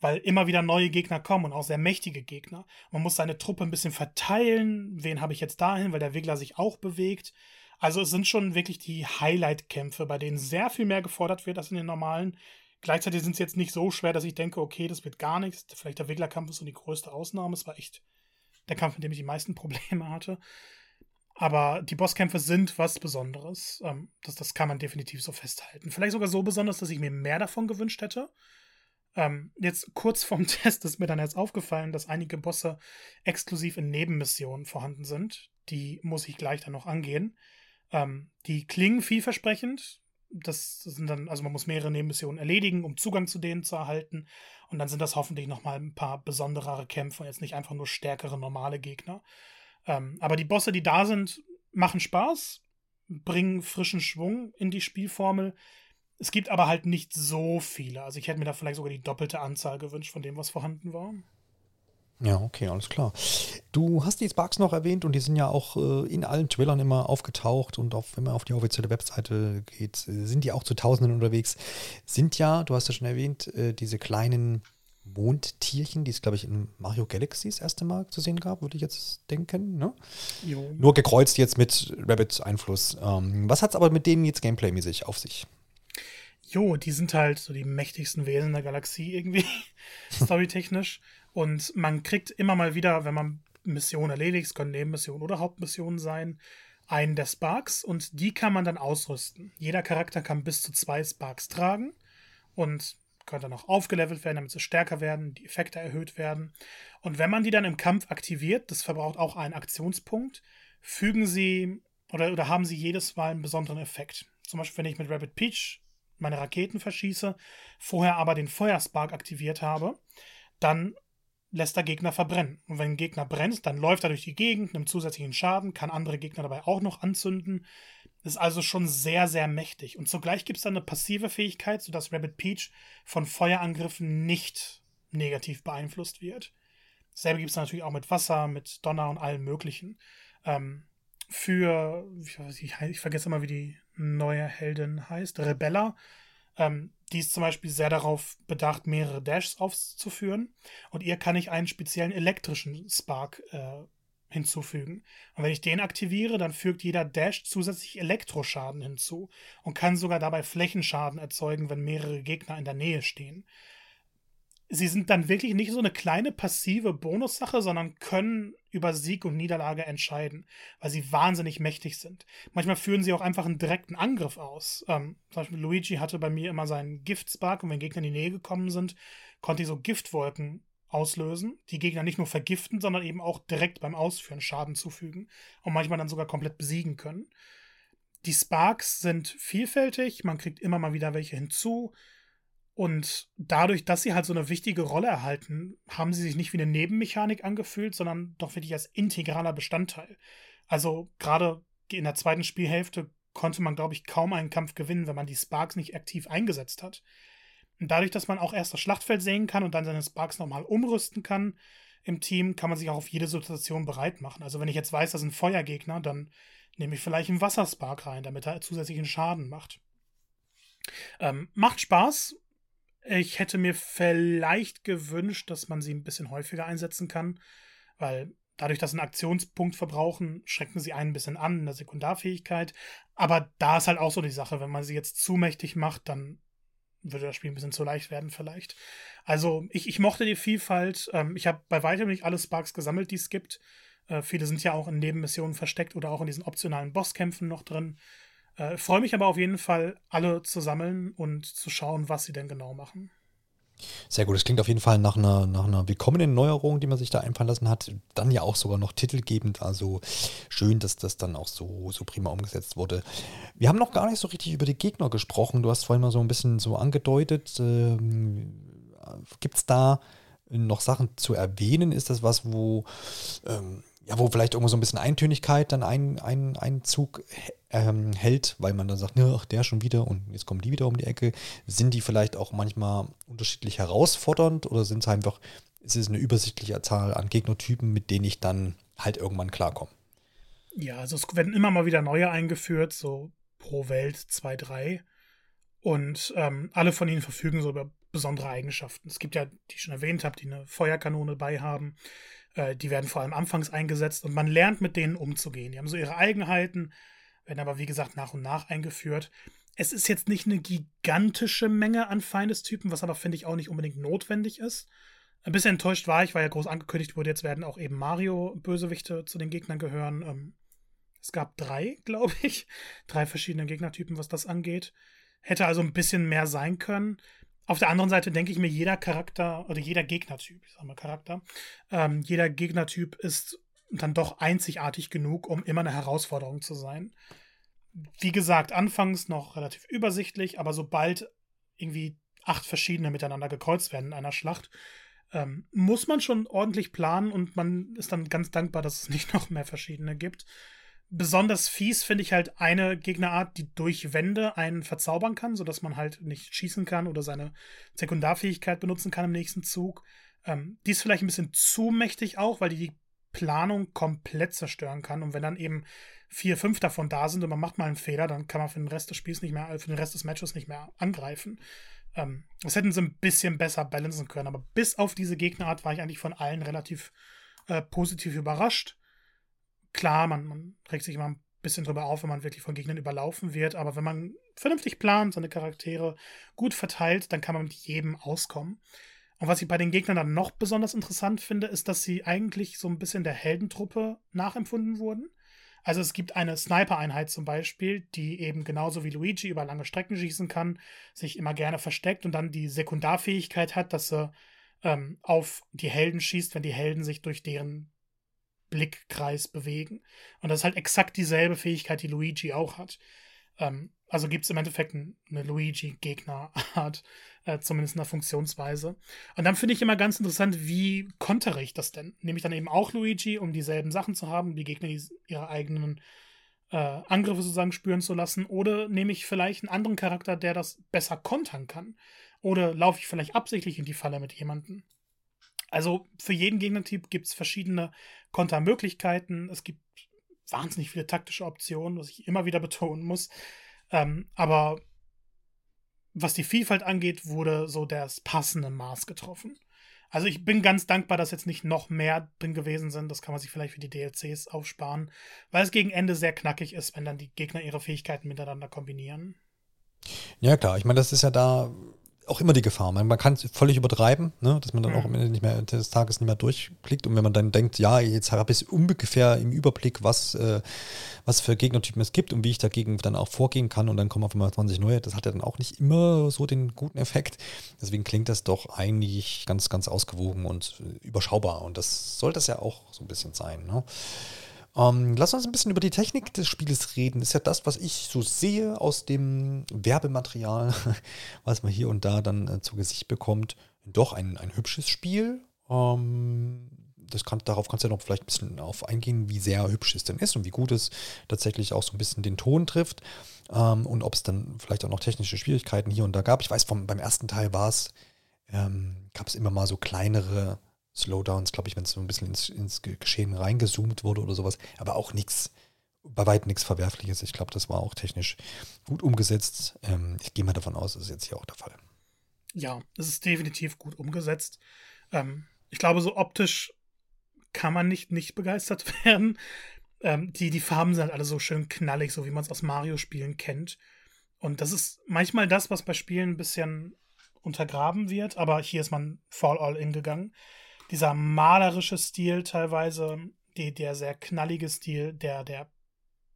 Speaker 2: weil immer wieder neue Gegner kommen und auch sehr mächtige Gegner. Man muss seine Truppe ein bisschen verteilen. Wen habe ich jetzt dahin, weil der Wiggler sich auch bewegt. Also es sind schon wirklich die Highlight-Kämpfe, bei denen sehr viel mehr gefordert wird als in den normalen. Gleichzeitig sind sie jetzt nicht so schwer, dass ich denke, okay, das wird gar nichts. Vielleicht der Wiggler-Kampf ist so die größte Ausnahme. Es war echt der Kampf, in dem ich die meisten Probleme hatte. Aber die Bosskämpfe sind was Besonderes. Ähm, das, das kann man definitiv so festhalten. Vielleicht sogar so besonders, dass ich mir mehr davon gewünscht hätte. Ähm, jetzt kurz vorm Test ist mir dann jetzt aufgefallen, dass einige Bosse exklusiv in Nebenmissionen vorhanden sind. Die muss ich gleich dann noch angehen. Ähm, die klingen vielversprechend das sind dann, also man muss mehrere Nebenmissionen erledigen, um Zugang zu denen zu erhalten. Und dann sind das hoffentlich nochmal ein paar besonderere Kämpfe, jetzt nicht einfach nur stärkere normale Gegner. Ähm, aber die Bosse, die da sind, machen Spaß, bringen frischen Schwung in die Spielformel. Es gibt aber halt nicht so viele. Also ich hätte mir da vielleicht sogar die doppelte Anzahl gewünscht von dem, was vorhanden war.
Speaker 1: Ja, okay, alles klar. Du hast die Sparks noch erwähnt und die sind ja auch äh, in allen Trailern immer aufgetaucht und auch wenn man auf die offizielle Webseite geht, sind die auch zu Tausenden unterwegs. Sind ja, du hast ja schon erwähnt, äh, diese kleinen Mondtierchen, die es, glaube ich, in Mario Galaxy das erste Mal zu sehen gab, würde ich jetzt denken. Ne? Nur gekreuzt jetzt mit Rabbit-Einfluss. Ähm, was hat es aber mit denen jetzt gameplaymäßig auf sich?
Speaker 2: Jo, die sind halt so die mächtigsten Wesen der Galaxie irgendwie, storytechnisch. Und man kriegt immer mal wieder, wenn man Missionen erledigt, es können Nebenmissionen oder Hauptmissionen sein, einen der Sparks und die kann man dann ausrüsten. Jeder Charakter kann bis zu zwei Sparks tragen und können dann auch aufgelevelt werden, damit sie stärker werden, die Effekte erhöht werden. Und wenn man die dann im Kampf aktiviert, das verbraucht auch einen Aktionspunkt, fügen sie oder, oder haben sie jedes Mal einen besonderen Effekt. Zum Beispiel, wenn ich mit Rabbit Peach meine Raketen verschieße, vorher aber den Feuerspark aktiviert habe, dann lässt der Gegner verbrennen. Und wenn ein Gegner brennt, dann läuft er durch die Gegend, nimmt zusätzlichen Schaden, kann andere Gegner dabei auch noch anzünden. Ist also schon sehr, sehr mächtig. Und zugleich gibt es dann eine passive Fähigkeit, sodass Rabbit Peach von Feuerangriffen nicht negativ beeinflusst wird. Dasselbe gibt es natürlich auch mit Wasser, mit Donner und allem Möglichen. Ähm, für, ich, ich, ich, vergesse immer, wie die neue Heldin heißt, Rebella. Ähm, die ist zum Beispiel sehr darauf bedacht, mehrere Dashs auszuführen. Und ihr kann ich einen speziellen elektrischen Spark äh, hinzufügen. Und wenn ich den aktiviere, dann fügt jeder Dash zusätzlich Elektroschaden hinzu und kann sogar dabei Flächenschaden erzeugen, wenn mehrere Gegner in der Nähe stehen sie sind dann wirklich nicht so eine kleine passive Bonussache, sondern können über Sieg und Niederlage entscheiden, weil sie wahnsinnig mächtig sind. Manchmal führen sie auch einfach einen direkten Angriff aus. Ähm, zum Beispiel Luigi hatte bei mir immer seinen Giftspark und wenn Gegner in die Nähe gekommen sind, konnte ich so Giftwolken auslösen, die Gegner nicht nur vergiften, sondern eben auch direkt beim Ausführen Schaden zufügen und manchmal dann sogar komplett besiegen können. Die Sparks sind vielfältig, man kriegt immer mal wieder welche hinzu. Und dadurch, dass sie halt so eine wichtige Rolle erhalten, haben sie sich nicht wie eine Nebenmechanik angefühlt, sondern doch wirklich als integraler Bestandteil. Also gerade in der zweiten Spielhälfte konnte man, glaube ich, kaum einen Kampf gewinnen, wenn man die Sparks nicht aktiv eingesetzt hat. Und dadurch, dass man auch erst das Schlachtfeld sehen kann und dann seine Sparks nochmal umrüsten kann im Team, kann man sich auch auf jede Situation bereit machen. Also wenn ich jetzt weiß, das sind Feuergegner, dann nehme ich vielleicht einen Wasserspark rein, damit er zusätzlichen Schaden macht. Ähm, macht Spaß, ich hätte mir vielleicht gewünscht, dass man sie ein bisschen häufiger einsetzen kann, weil dadurch, dass sie einen Aktionspunkt verbrauchen, schrecken sie einen ein bisschen an in der Sekundarfähigkeit. Aber da ist halt auch so die Sache, wenn man sie jetzt zu mächtig macht, dann würde das Spiel ein bisschen zu leicht werden vielleicht. Also ich, ich mochte die Vielfalt. Ähm, ich habe bei weitem nicht alle Sparks gesammelt, die es gibt. Äh, viele sind ja auch in Nebenmissionen versteckt oder auch in diesen optionalen Bosskämpfen noch drin. Äh, Freue mich aber auf jeden Fall, alle zu sammeln und zu schauen, was sie denn genau machen.
Speaker 1: Sehr gut, das klingt auf jeden Fall nach einer, nach einer willkommenen Neuerung, die man sich da einfallen lassen hat. Dann ja auch sogar noch titelgebend, also schön, dass das dann auch so, so prima umgesetzt wurde. Wir haben noch gar nicht so richtig über die Gegner gesprochen. Du hast vorhin mal so ein bisschen so angedeutet. Ähm, Gibt es da noch Sachen zu erwähnen? Ist das was, wo ähm, ja, wo vielleicht irgendwo so ein bisschen Eintönigkeit dann ein, ein, ein Zug ähm, hält, weil man dann sagt, ne, ach, der schon wieder und jetzt kommen die wieder um die Ecke. Sind die vielleicht auch manchmal unterschiedlich herausfordernd oder sind es einfach, ist es eine übersichtliche Zahl an Gegnertypen, mit denen ich dann halt irgendwann klarkomme?
Speaker 2: Ja, also es werden immer mal wieder neue eingeführt, so pro Welt zwei, drei. Und ähm, alle von ihnen verfügen so über besondere Eigenschaften. Es gibt ja, die ich schon erwähnt habe, die eine Feuerkanone bei haben. Äh, die werden vor allem anfangs eingesetzt und man lernt mit denen umzugehen. Die haben so ihre Eigenheiten, werden aber wie gesagt nach und nach eingeführt. Es ist jetzt nicht eine gigantische Menge an Feindestypen, was aber finde ich auch nicht unbedingt notwendig ist. Ein bisschen enttäuscht war ich, weil ja groß angekündigt wurde, jetzt werden auch eben Mario-Bösewichte zu den Gegnern gehören. Ähm, es gab drei, glaube ich. Drei verschiedene Gegnertypen, was das angeht. Hätte also ein bisschen mehr sein können. Auf der anderen Seite denke ich mir, jeder Charakter oder jeder Gegnertyp, ich sag mal Charakter, ähm, jeder Gegnertyp ist dann doch einzigartig genug, um immer eine Herausforderung zu sein. Wie gesagt, anfangs noch relativ übersichtlich, aber sobald irgendwie acht verschiedene miteinander gekreuzt werden in einer Schlacht, ähm, muss man schon ordentlich planen und man ist dann ganz dankbar, dass es nicht noch mehr verschiedene gibt. Besonders fies finde ich halt eine Gegnerart, die durch Wände einen verzaubern kann, sodass man halt nicht schießen kann oder seine Sekundarfähigkeit benutzen kann im nächsten Zug. Ähm, die ist vielleicht ein bisschen zu mächtig auch, weil die die Planung komplett zerstören kann. Und wenn dann eben vier, fünf davon da sind und man macht mal einen Fehler, dann kann man für den Rest des Spiels nicht mehr, für den Rest des Matches nicht mehr angreifen. Ähm, das hätten sie ein bisschen besser balancen können. Aber bis auf diese Gegnerart war ich eigentlich von allen relativ äh, positiv überrascht klar, man, man regt sich immer ein bisschen drüber auf, wenn man wirklich von Gegnern überlaufen wird, aber wenn man vernünftig plant, seine Charaktere gut verteilt, dann kann man mit jedem auskommen. Und was ich bei den Gegnern dann noch besonders interessant finde, ist, dass sie eigentlich so ein bisschen der Heldentruppe nachempfunden wurden. Also es gibt eine Sniper-Einheit zum Beispiel, die eben genauso wie Luigi über lange Strecken schießen kann, sich immer gerne versteckt und dann die Sekundarfähigkeit hat, dass sie ähm, auf die Helden schießt, wenn die Helden sich durch deren Blickkreis bewegen. Und das ist halt exakt dieselbe Fähigkeit, die Luigi auch hat. Ähm, also gibt es im Endeffekt eine Luigi-Gegnerart, äh, zumindest in der Funktionsweise. Und dann finde ich immer ganz interessant, wie kontere ich das denn? Nehme ich dann eben auch Luigi, um dieselben Sachen zu haben, die Gegner ihre eigenen äh, Angriffe sozusagen spüren zu lassen? Oder nehme ich vielleicht einen anderen Charakter, der das besser kontern kann? Oder laufe ich vielleicht absichtlich in die Falle mit jemandem? Also für jeden Gegnertyp gibt es verschiedene Kontermöglichkeiten. Es gibt wahnsinnig viele taktische Optionen, was ich immer wieder betonen muss. Ähm, aber was die Vielfalt angeht, wurde so das passende Maß getroffen. Also ich bin ganz dankbar, dass jetzt nicht noch mehr drin gewesen sind. Das kann man sich vielleicht für die DLCs aufsparen, weil es gegen Ende sehr knackig ist, wenn dann die Gegner ihre Fähigkeiten miteinander kombinieren.
Speaker 1: Ja, klar. Ich meine, das ist ja da auch immer die Gefahr. Man, man kann es völlig übertreiben, ne? dass man dann mhm. auch am Ende nicht mehr des Tages nicht mehr durchklickt. Und wenn man dann denkt, ja, jetzt habe ich ungefähr im Überblick, was, äh, was für Gegnertypen es gibt und wie ich dagegen dann auch vorgehen kann und dann kommen auf einmal 20 neue, das hat ja dann auch nicht immer so den guten Effekt. Deswegen klingt das doch eigentlich ganz, ganz ausgewogen und überschaubar. Und das soll das ja auch so ein bisschen sein. Ne? Ähm, lass uns ein bisschen über die Technik des Spiels reden. Das ist ja das, was ich so sehe aus dem Werbematerial, was man hier und da dann äh, zu Gesicht bekommt. Doch ein, ein hübsches Spiel. Ähm, das kann, darauf kannst du ja noch vielleicht ein bisschen auf eingehen, wie sehr hübsch es denn ist und wie gut es tatsächlich auch so ein bisschen den Ton trifft. Ähm, und ob es dann vielleicht auch noch technische Schwierigkeiten hier und da gab. Ich weiß, vom, beim ersten Teil war es, ähm, gab es immer mal so kleinere Slowdowns, glaube ich, wenn es so ein bisschen ins, ins, Geschehen reingezoomt wurde oder sowas. Aber auch nichts, bei weitem nichts Verwerfliches. Ich glaube, das war auch technisch gut umgesetzt. Ähm, ich gehe mal davon aus, das ist jetzt hier auch der Fall.
Speaker 2: Ja, es ist definitiv gut umgesetzt. Ähm, ich glaube, so optisch kann man nicht, nicht begeistert werden. Ähm, die, die Farben sind halt alle so schön knallig, so wie man es aus Mario-Spielen kennt. Und das ist manchmal das, was bei Spielen ein bisschen untergraben wird, aber hier ist man voll all in gegangen dieser malerische Stil teilweise, die, der sehr knallige Stil, der, der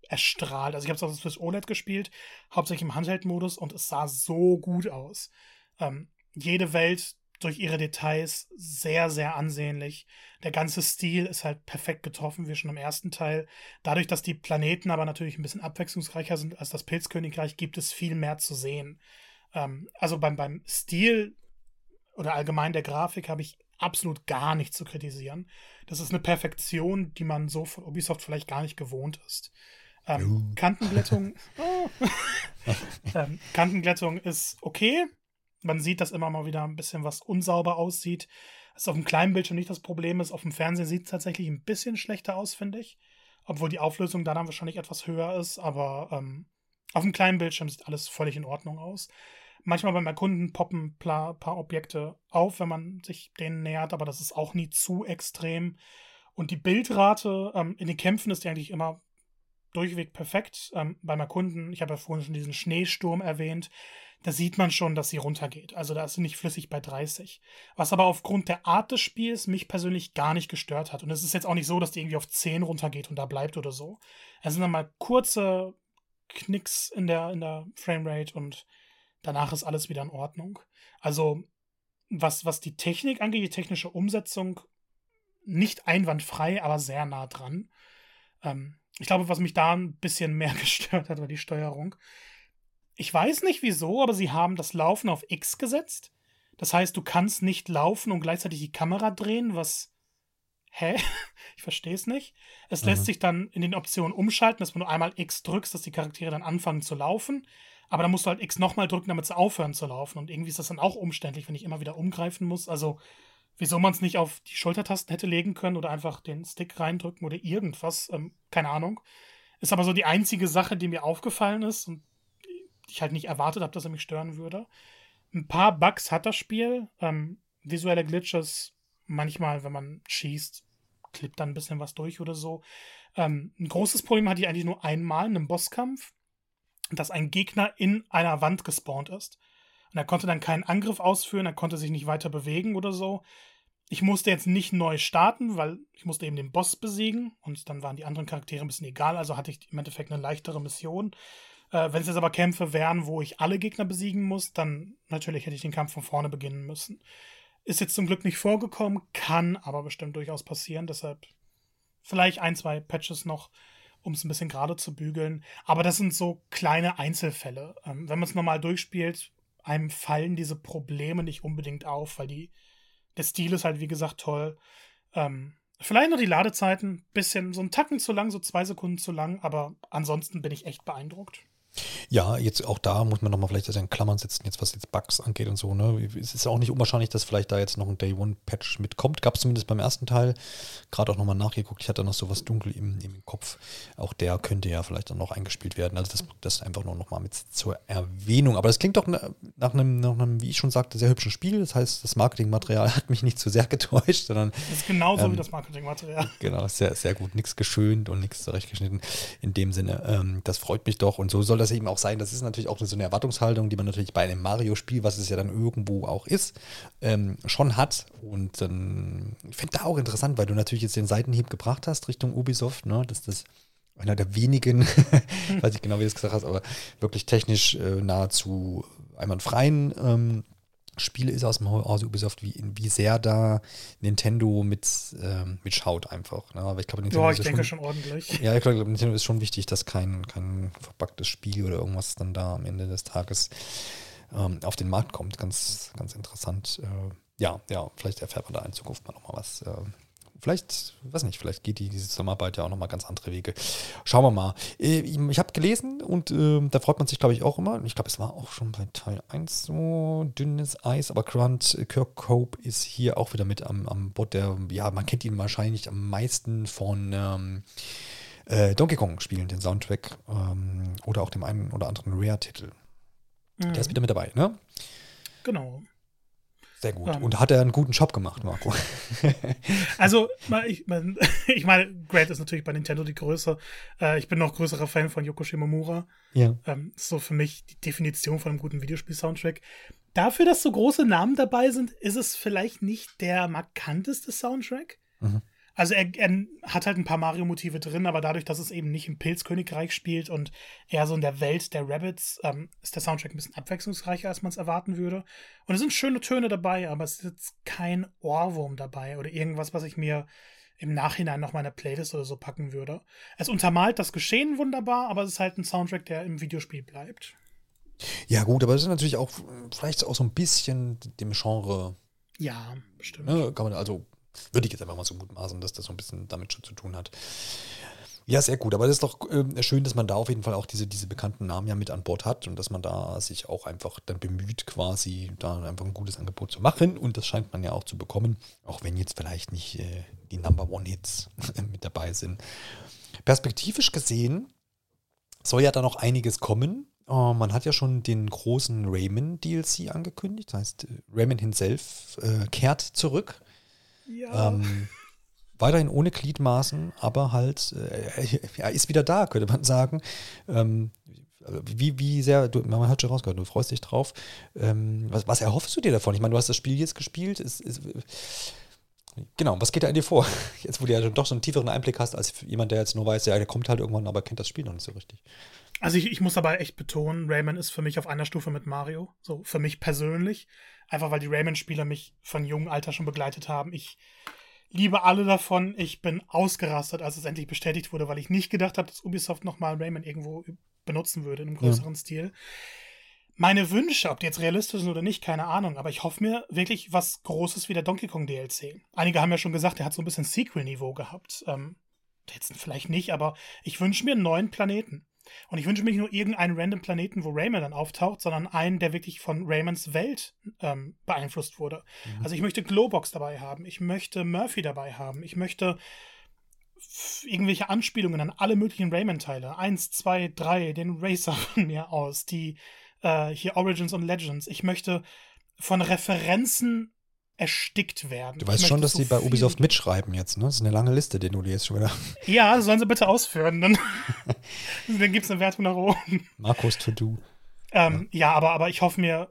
Speaker 2: erstrahlt. Also ich habe es auch fürs OLED gespielt, hauptsächlich im Handheld-Modus und es sah so gut aus. Ähm, jede Welt durch ihre Details sehr, sehr ansehnlich. Der ganze Stil ist halt perfekt getroffen, wie schon im ersten Teil. Dadurch, dass die Planeten aber natürlich ein bisschen abwechslungsreicher sind als das Pilzkönigreich, gibt es viel mehr zu sehen. Ähm, also beim, beim Stil oder allgemein der Grafik habe ich absolut gar nicht zu kritisieren. Das ist eine Perfektion, die man so von Ubisoft vielleicht gar nicht gewohnt ist. Ähm, Kantenglättung, oh. ähm, Kantenglättung ist okay. Man sieht, dass immer mal wieder ein bisschen was unsauber aussieht. Das ist auf dem kleinen Bildschirm nicht das Problem ist. Auf dem Fernsehen sieht es tatsächlich ein bisschen schlechter aus, finde ich. Obwohl die Auflösung dann wahrscheinlich etwas höher ist, aber ähm, auf dem kleinen Bildschirm sieht alles völlig in Ordnung aus. Manchmal beim Erkunden poppen ein paar, Objekte auf, wenn man sich denen nähert, aber das ist auch nie zu extrem. Und die Bildrate ähm, in den Kämpfen ist eigentlich immer durchweg perfekt. Ähm, beim Erkunden, ich habe ja vorhin schon diesen Schneesturm erwähnt, da sieht man schon, dass sie runtergeht. Also da ist sie nicht flüssig bei 30. Was aber aufgrund der Art des Spiels mich persönlich gar nicht gestört hat. Und es ist jetzt auch nicht so, dass die irgendwie auf 10 runtergeht und da bleibt oder so. Es sind dann mal kurze Knicks in der, in der Framerate und danach ist alles wieder in Ordnung. Also, was, was die Technik angeht, die technische Umsetzung, nicht einwandfrei, aber sehr nah dran. Ähm, ich glaube, was mich da ein bisschen mehr gestört hat, war die Steuerung. Ich weiß nicht wieso, aber sie haben das Laufen auf X gesetzt. Das heißt, du kannst nicht laufen und gleichzeitig die Kamera drehen, was. Hä? Ich verstehe es nicht. Es mhm. lässt sich dann in den Optionen umschalten, dass wenn du einmal X drückst, dass die Charaktere dann anfangen zu laufen. Aber dann musst du halt X nochmal drücken, damit sie aufhören zu laufen. Und irgendwie ist das dann auch umständlich, wenn ich immer wieder umgreifen muss. Also, wieso man es nicht auf die Schultertasten hätte legen können oder einfach den Stick reindrücken oder irgendwas, ähm, keine Ahnung. Ist aber so die einzige Sache, die mir aufgefallen ist und ich halt nicht erwartet habe, dass er mich stören würde. Ein paar Bugs hat das Spiel. Ähm, visuelle Glitches, manchmal, wenn man schießt, klippt dann ein bisschen was durch oder so. Ähm, ein großes Problem hatte ich eigentlich nur einmal in einem Bosskampf dass ein Gegner in einer Wand gespawnt ist. Und er konnte dann keinen Angriff ausführen, er konnte sich nicht weiter bewegen oder so. Ich musste jetzt nicht neu starten, weil ich musste eben den Boss besiegen und dann waren die anderen Charaktere ein bisschen egal, also hatte ich im Endeffekt eine leichtere Mission. Äh, wenn es jetzt aber Kämpfe wären, wo ich alle Gegner besiegen muss, dann natürlich hätte ich den Kampf von vorne beginnen müssen. Ist jetzt zum Glück nicht vorgekommen, kann aber bestimmt durchaus passieren, deshalb Vielleicht ein, zwei Patches noch, um es ein bisschen gerade zu bügeln. Aber das sind so kleine Einzelfälle. Ähm, wenn man es nochmal durchspielt, einem fallen diese Probleme nicht unbedingt auf, weil die, der Stil ist halt, wie gesagt, toll. Ähm, vielleicht noch die Ladezeiten, bisschen so ein Tacken zu lang, so zwei Sekunden zu lang, aber ansonsten bin ich echt beeindruckt.
Speaker 1: Ja, jetzt auch da muss man nochmal vielleicht das in Klammern setzen, jetzt was jetzt Bugs angeht und so. Ne? Es ist auch nicht unwahrscheinlich, dass vielleicht da jetzt noch ein Day One Patch mitkommt. Gab es zumindest beim ersten Teil. Gerade auch nochmal nachgeguckt. Ich hatte noch so was dunkel im, im Kopf. Auch der könnte ja vielleicht dann noch eingespielt werden. Also das, das einfach nur nochmal mit zur Erwähnung. Aber das klingt doch nach einem, nach einem, wie ich schon sagte, sehr hübschen Spiel. Das heißt, das Marketingmaterial hat mich nicht zu sehr getäuscht, sondern.
Speaker 2: Das ist genauso ähm, wie das Marketingmaterial.
Speaker 1: Genau, sehr, sehr gut. Nichts geschönt und nichts zurechtgeschnitten. In dem Sinne, ähm, das freut mich doch. Und so soll das eben auch sein. Das ist natürlich auch so eine Erwartungshaltung, die man natürlich bei einem Mario-Spiel, was es ja dann irgendwo auch ist, ähm, schon hat. Und dann, ich finde da auch interessant, weil du natürlich jetzt den Seitenhieb gebracht hast Richtung Ubisoft, ne? dass das einer der wenigen, weiß ich genau, wie du es gesagt hast, aber wirklich technisch äh, nahezu einwandfreien ähm, Spiele ist aus dem Hause Ubisoft, wie, wie sehr da Nintendo mit, ähm, mit schaut einfach. Ne? Aber ich glaube,
Speaker 2: Nintendo ja, ich ist denke schon, schon ordentlich.
Speaker 1: Ja, ich glaube, Nintendo ist schon wichtig, dass kein, kein verpacktes Spiel oder irgendwas dann da am Ende des Tages ähm, auf den Markt kommt. Ganz, ganz interessant. Äh, ja, ja, vielleicht erfährt man da in Zukunft mal nochmal was. Äh, vielleicht, weiß nicht, vielleicht geht die, diese Zusammenarbeit ja auch nochmal ganz andere Wege. Schauen wir mal. Äh, ich habe gelesen und äh, da freut man sich, glaube ich, auch immer. Ich glaube, es war auch schon bei Teil 1 so dünnes Eis, aber Grant Kirkhope ist hier auch wieder mit am, am Bord. Der, ja, man kennt ihn wahrscheinlich am meisten von ähm, äh, Donkey Kong spielen, den Soundtrack ähm, oder auch dem einen oder anderen Rare-Titel. Mhm. Der ist wieder mit dabei, ne?
Speaker 2: Genau.
Speaker 1: Sehr gut. Um, und hat er einen guten Job gemacht, Marco?
Speaker 2: also, ich, ich meine, Grant ist natürlich bei Nintendo die Größe. Äh, ich bin noch größerer Fan von Yoko Shimomura.
Speaker 1: Ja.
Speaker 2: Ähm, so für mich die Definition von einem guten Videospiel-Soundtrack. Dafür, dass so große Namen dabei sind, ist es vielleicht nicht der markanteste Soundtrack. Mhm. Also er, er, hat halt ein paar Mario-Motive drin, aber dadurch, dass es eben nicht im Pilzkönigreich spielt und eher so in der Welt der Rabbits, ähm, ist der Soundtrack ein bisschen abwechslungsreicher, als man es erwarten würde. Und es sind schöne Töne dabei, aber es ist jetzt kein Ohrwurm dabei oder irgendwas, was ich mir im Nachhinein noch mal in der Playlist oder so packen würde. Es untermalt das Geschehen wunderbar, aber es ist halt ein Soundtrack, der im Videospiel bleibt.
Speaker 1: Ja, gut, aber es ist natürlich auch vielleicht auch so ein bisschen dem Genre.
Speaker 2: Ja, bestimmt.
Speaker 1: Ne, kann man also würde ich jetzt einfach mal so mutmaßen, dass das so ein bisschen damit schon zu tun hat. Ja, sehr gut. Aber es ist doch äh, schön, dass man da auf jeden Fall auch diese, diese bekannten Namen ja mit an Bord hat und dass man da sich auch einfach dann bemüht, quasi da einfach ein gutes Angebot zu machen. Und das scheint man ja auch zu bekommen, auch wenn jetzt vielleicht nicht äh, die Number One Hits mit dabei sind. Perspektivisch gesehen soll ja da noch einiges kommen. Uh, man hat ja schon den großen Rayman DLC angekündigt. Das heißt, Rayman himself äh, kehrt zurück
Speaker 2: ja. Ähm,
Speaker 1: weiterhin ohne Gliedmaßen, aber halt, äh, er ist wieder da, könnte man sagen. Ähm, wie, wie sehr, du, man hat schon rausgehört, du freust dich drauf. Ähm, was, was erhoffst du dir davon? Ich meine, du hast das Spiel jetzt gespielt. Ist, ist, genau, was geht da in dir vor? Jetzt, wo du ja doch so einen tieferen Einblick hast, als jemand, der jetzt nur weiß, ja, der kommt halt irgendwann, aber kennt das Spiel noch nicht so richtig.
Speaker 2: Also ich, ich muss aber echt betonen, Rayman ist für mich auf einer Stufe mit Mario. So, für mich persönlich. Einfach weil die Rayman-Spieler mich von jungem Alter schon begleitet haben. Ich liebe alle davon. Ich bin ausgerastet, als es endlich bestätigt wurde, weil ich nicht gedacht habe, dass Ubisoft nochmal Rayman irgendwo benutzen würde in einem größeren ja. Stil. Meine Wünsche, ob die jetzt realistisch sind oder nicht, keine Ahnung, aber ich hoffe mir wirklich was Großes wie der Donkey Kong DLC. Einige haben ja schon gesagt, der hat so ein bisschen Sequel-Niveau gehabt. Ähm, jetzt vielleicht nicht, aber ich wünsche mir einen neuen Planeten. Und ich wünsche mir nicht nur irgendeinen random Planeten, wo Rayman dann auftaucht, sondern einen, der wirklich von Raymans Welt ähm, beeinflusst wurde. Mhm. Also ich möchte Glowbox dabei haben, ich möchte Murphy dabei haben, ich möchte irgendwelche Anspielungen an alle möglichen Rayman-Teile. Eins, zwei, drei, den Racer von mir aus, die äh, hier Origins und Legends. Ich möchte von Referenzen erstickt werden.
Speaker 1: Du weißt schon, dass so die bei Ubisoft mitschreiben jetzt, ne? Das ist eine lange Liste, den du dir jetzt schon wieder.
Speaker 2: Ja, sollen sie bitte ausführen, dann, dann gibt es eine Wertung nach oben.
Speaker 1: Markus to do.
Speaker 2: Ähm, ja. ja, aber, aber ich hoffe mir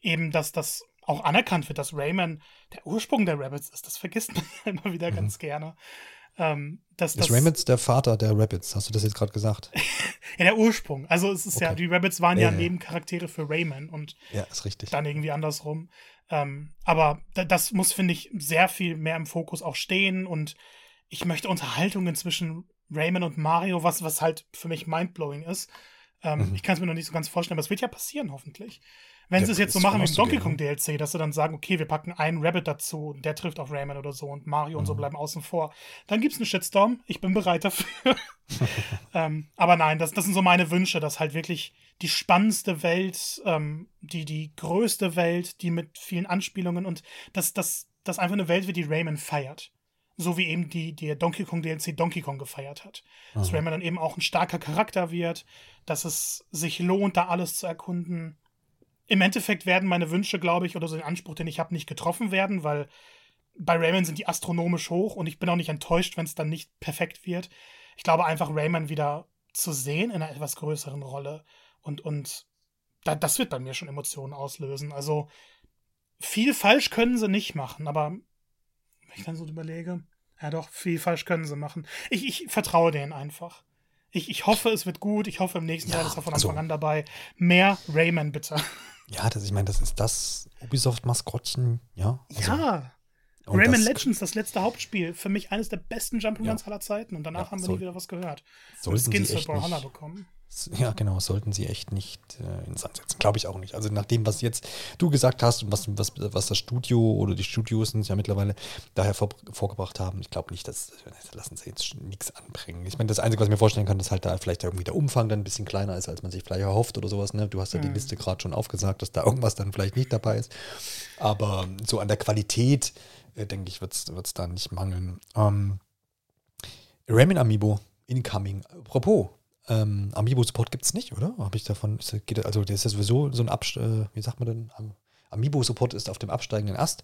Speaker 2: eben, dass das auch anerkannt wird, dass Rayman der Ursprung der Rabbits ist. Das vergisst man immer wieder mhm. ganz gerne. Ähm, dass,
Speaker 1: ist das, Rabbits der Vater der Rabbits? Hast du das jetzt gerade gesagt?
Speaker 2: ja, der Ursprung. Also es ist okay. ja, die Rabbits waren ja, ja Nebencharaktere für Rayman und
Speaker 1: ja, ist richtig.
Speaker 2: dann irgendwie andersrum. Ähm, aber das muss, finde ich, sehr viel mehr im Fokus auch stehen und ich möchte Unterhaltungen zwischen Rayman und Mario, was, was halt für mich mindblowing ist. Ähm, mhm. Ich kann es mir noch nicht so ganz vorstellen, aber es wird ja passieren, hoffentlich. Wenn ja, sie es jetzt so machen wie im Donkey Kong DLC, dass sie dann sagen, okay, wir packen einen Rabbit dazu und der trifft auf Rayman oder so und Mario mhm. und so mhm. bleiben außen vor, dann gibt es einen Shitstorm. Ich bin bereit dafür. ähm, aber nein, das, das sind so meine Wünsche, dass halt wirklich die spannendste Welt, ähm, die, die größte Welt, die mit vielen Anspielungen und dass das, das einfach eine Welt wird, die Rayman feiert. So wie eben die, der Donkey Kong DLC Donkey Kong gefeiert hat. Mhm. Dass Rayman dann eben auch ein starker Charakter wird, dass es sich lohnt, da alles zu erkunden im Endeffekt werden meine Wünsche, glaube ich, oder so den Anspruch, den ich habe, nicht getroffen werden, weil bei Rayman sind die astronomisch hoch und ich bin auch nicht enttäuscht, wenn es dann nicht perfekt wird. Ich glaube einfach, Rayman wieder zu sehen in einer etwas größeren Rolle und, und da, das wird bei mir schon Emotionen auslösen. Also viel falsch können sie nicht machen, aber wenn ich dann so überlege, ja doch, viel falsch können sie machen. Ich, ich vertraue denen einfach. Ich, ich hoffe, es wird gut. Ich hoffe, im nächsten ja, Teil ist er von Anfang also, an dabei. Mehr Rayman, bitte.
Speaker 1: Ja, das, ich meine, das ist das Ubisoft-Maskottchen, ja.
Speaker 2: Also, ja. Rayman das, Legends, das letzte Hauptspiel, für mich eines der besten Jump'n'Runs ja. aller Zeiten. Und danach ja, haben wir soll, nie wieder was gehört.
Speaker 1: Sollten Skins für Brawlhalla bekommen. Ja, genau, sollten sie echt nicht äh, ins Sand setzen. Glaube ich auch nicht. Also nach dem, was jetzt du gesagt hast und was, was, was das Studio oder die Studios sind ja mittlerweile daher vor, vorgebracht haben, ich glaube nicht, dass lassen sie jetzt nichts anbringen. Ich meine, das Einzige, was ich mir vorstellen kann, ist halt da vielleicht irgendwie der Umfang dann ein bisschen kleiner ist, als man sich vielleicht erhofft oder sowas. Ne? Du hast ja mhm. die Liste gerade schon aufgesagt, dass da irgendwas dann vielleicht nicht dabei ist. Aber so an der Qualität, äh, denke ich, wird es da nicht mangeln. Ähm, Rayman Amiibo, incoming. Apropos, ähm, Amiibo-Support gibt es nicht, oder? Habe ich davon, geht, also der ist ja sowieso so ein Abst äh, wie sagt man denn? Amiibo-Support ist auf dem absteigenden Ast.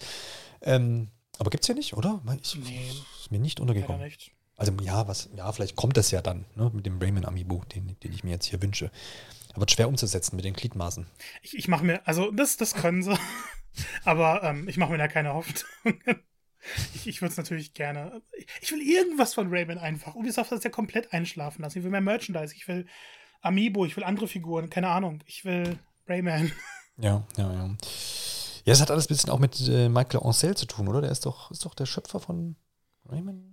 Speaker 1: Ähm, aber gibt es ja nicht, oder? Ich, nee. Ist mir nicht untergekommen. Nicht. Also ja, was, ja, vielleicht kommt das ja dann, ne, mit dem Rayman Amiibo, den, den ich mir jetzt hier wünsche. Aber schwer umzusetzen mit den Gliedmaßen.
Speaker 2: Ich, ich mache mir, also das, das können sie. aber ähm, ich mache mir da keine Hoffnung. Ich, ich würde es natürlich gerne. Ich will irgendwas von Rayman einfach. Ubisoft hat es ja komplett einschlafen lassen. Ich will mehr Merchandise. Ich will Amiibo. Ich will andere Figuren. Keine Ahnung. Ich will Rayman.
Speaker 1: Ja, ja, ja. Ja, es hat alles ein bisschen auch mit äh, Michael Ancel zu tun, oder? Der ist doch, ist doch der Schöpfer von Rayman.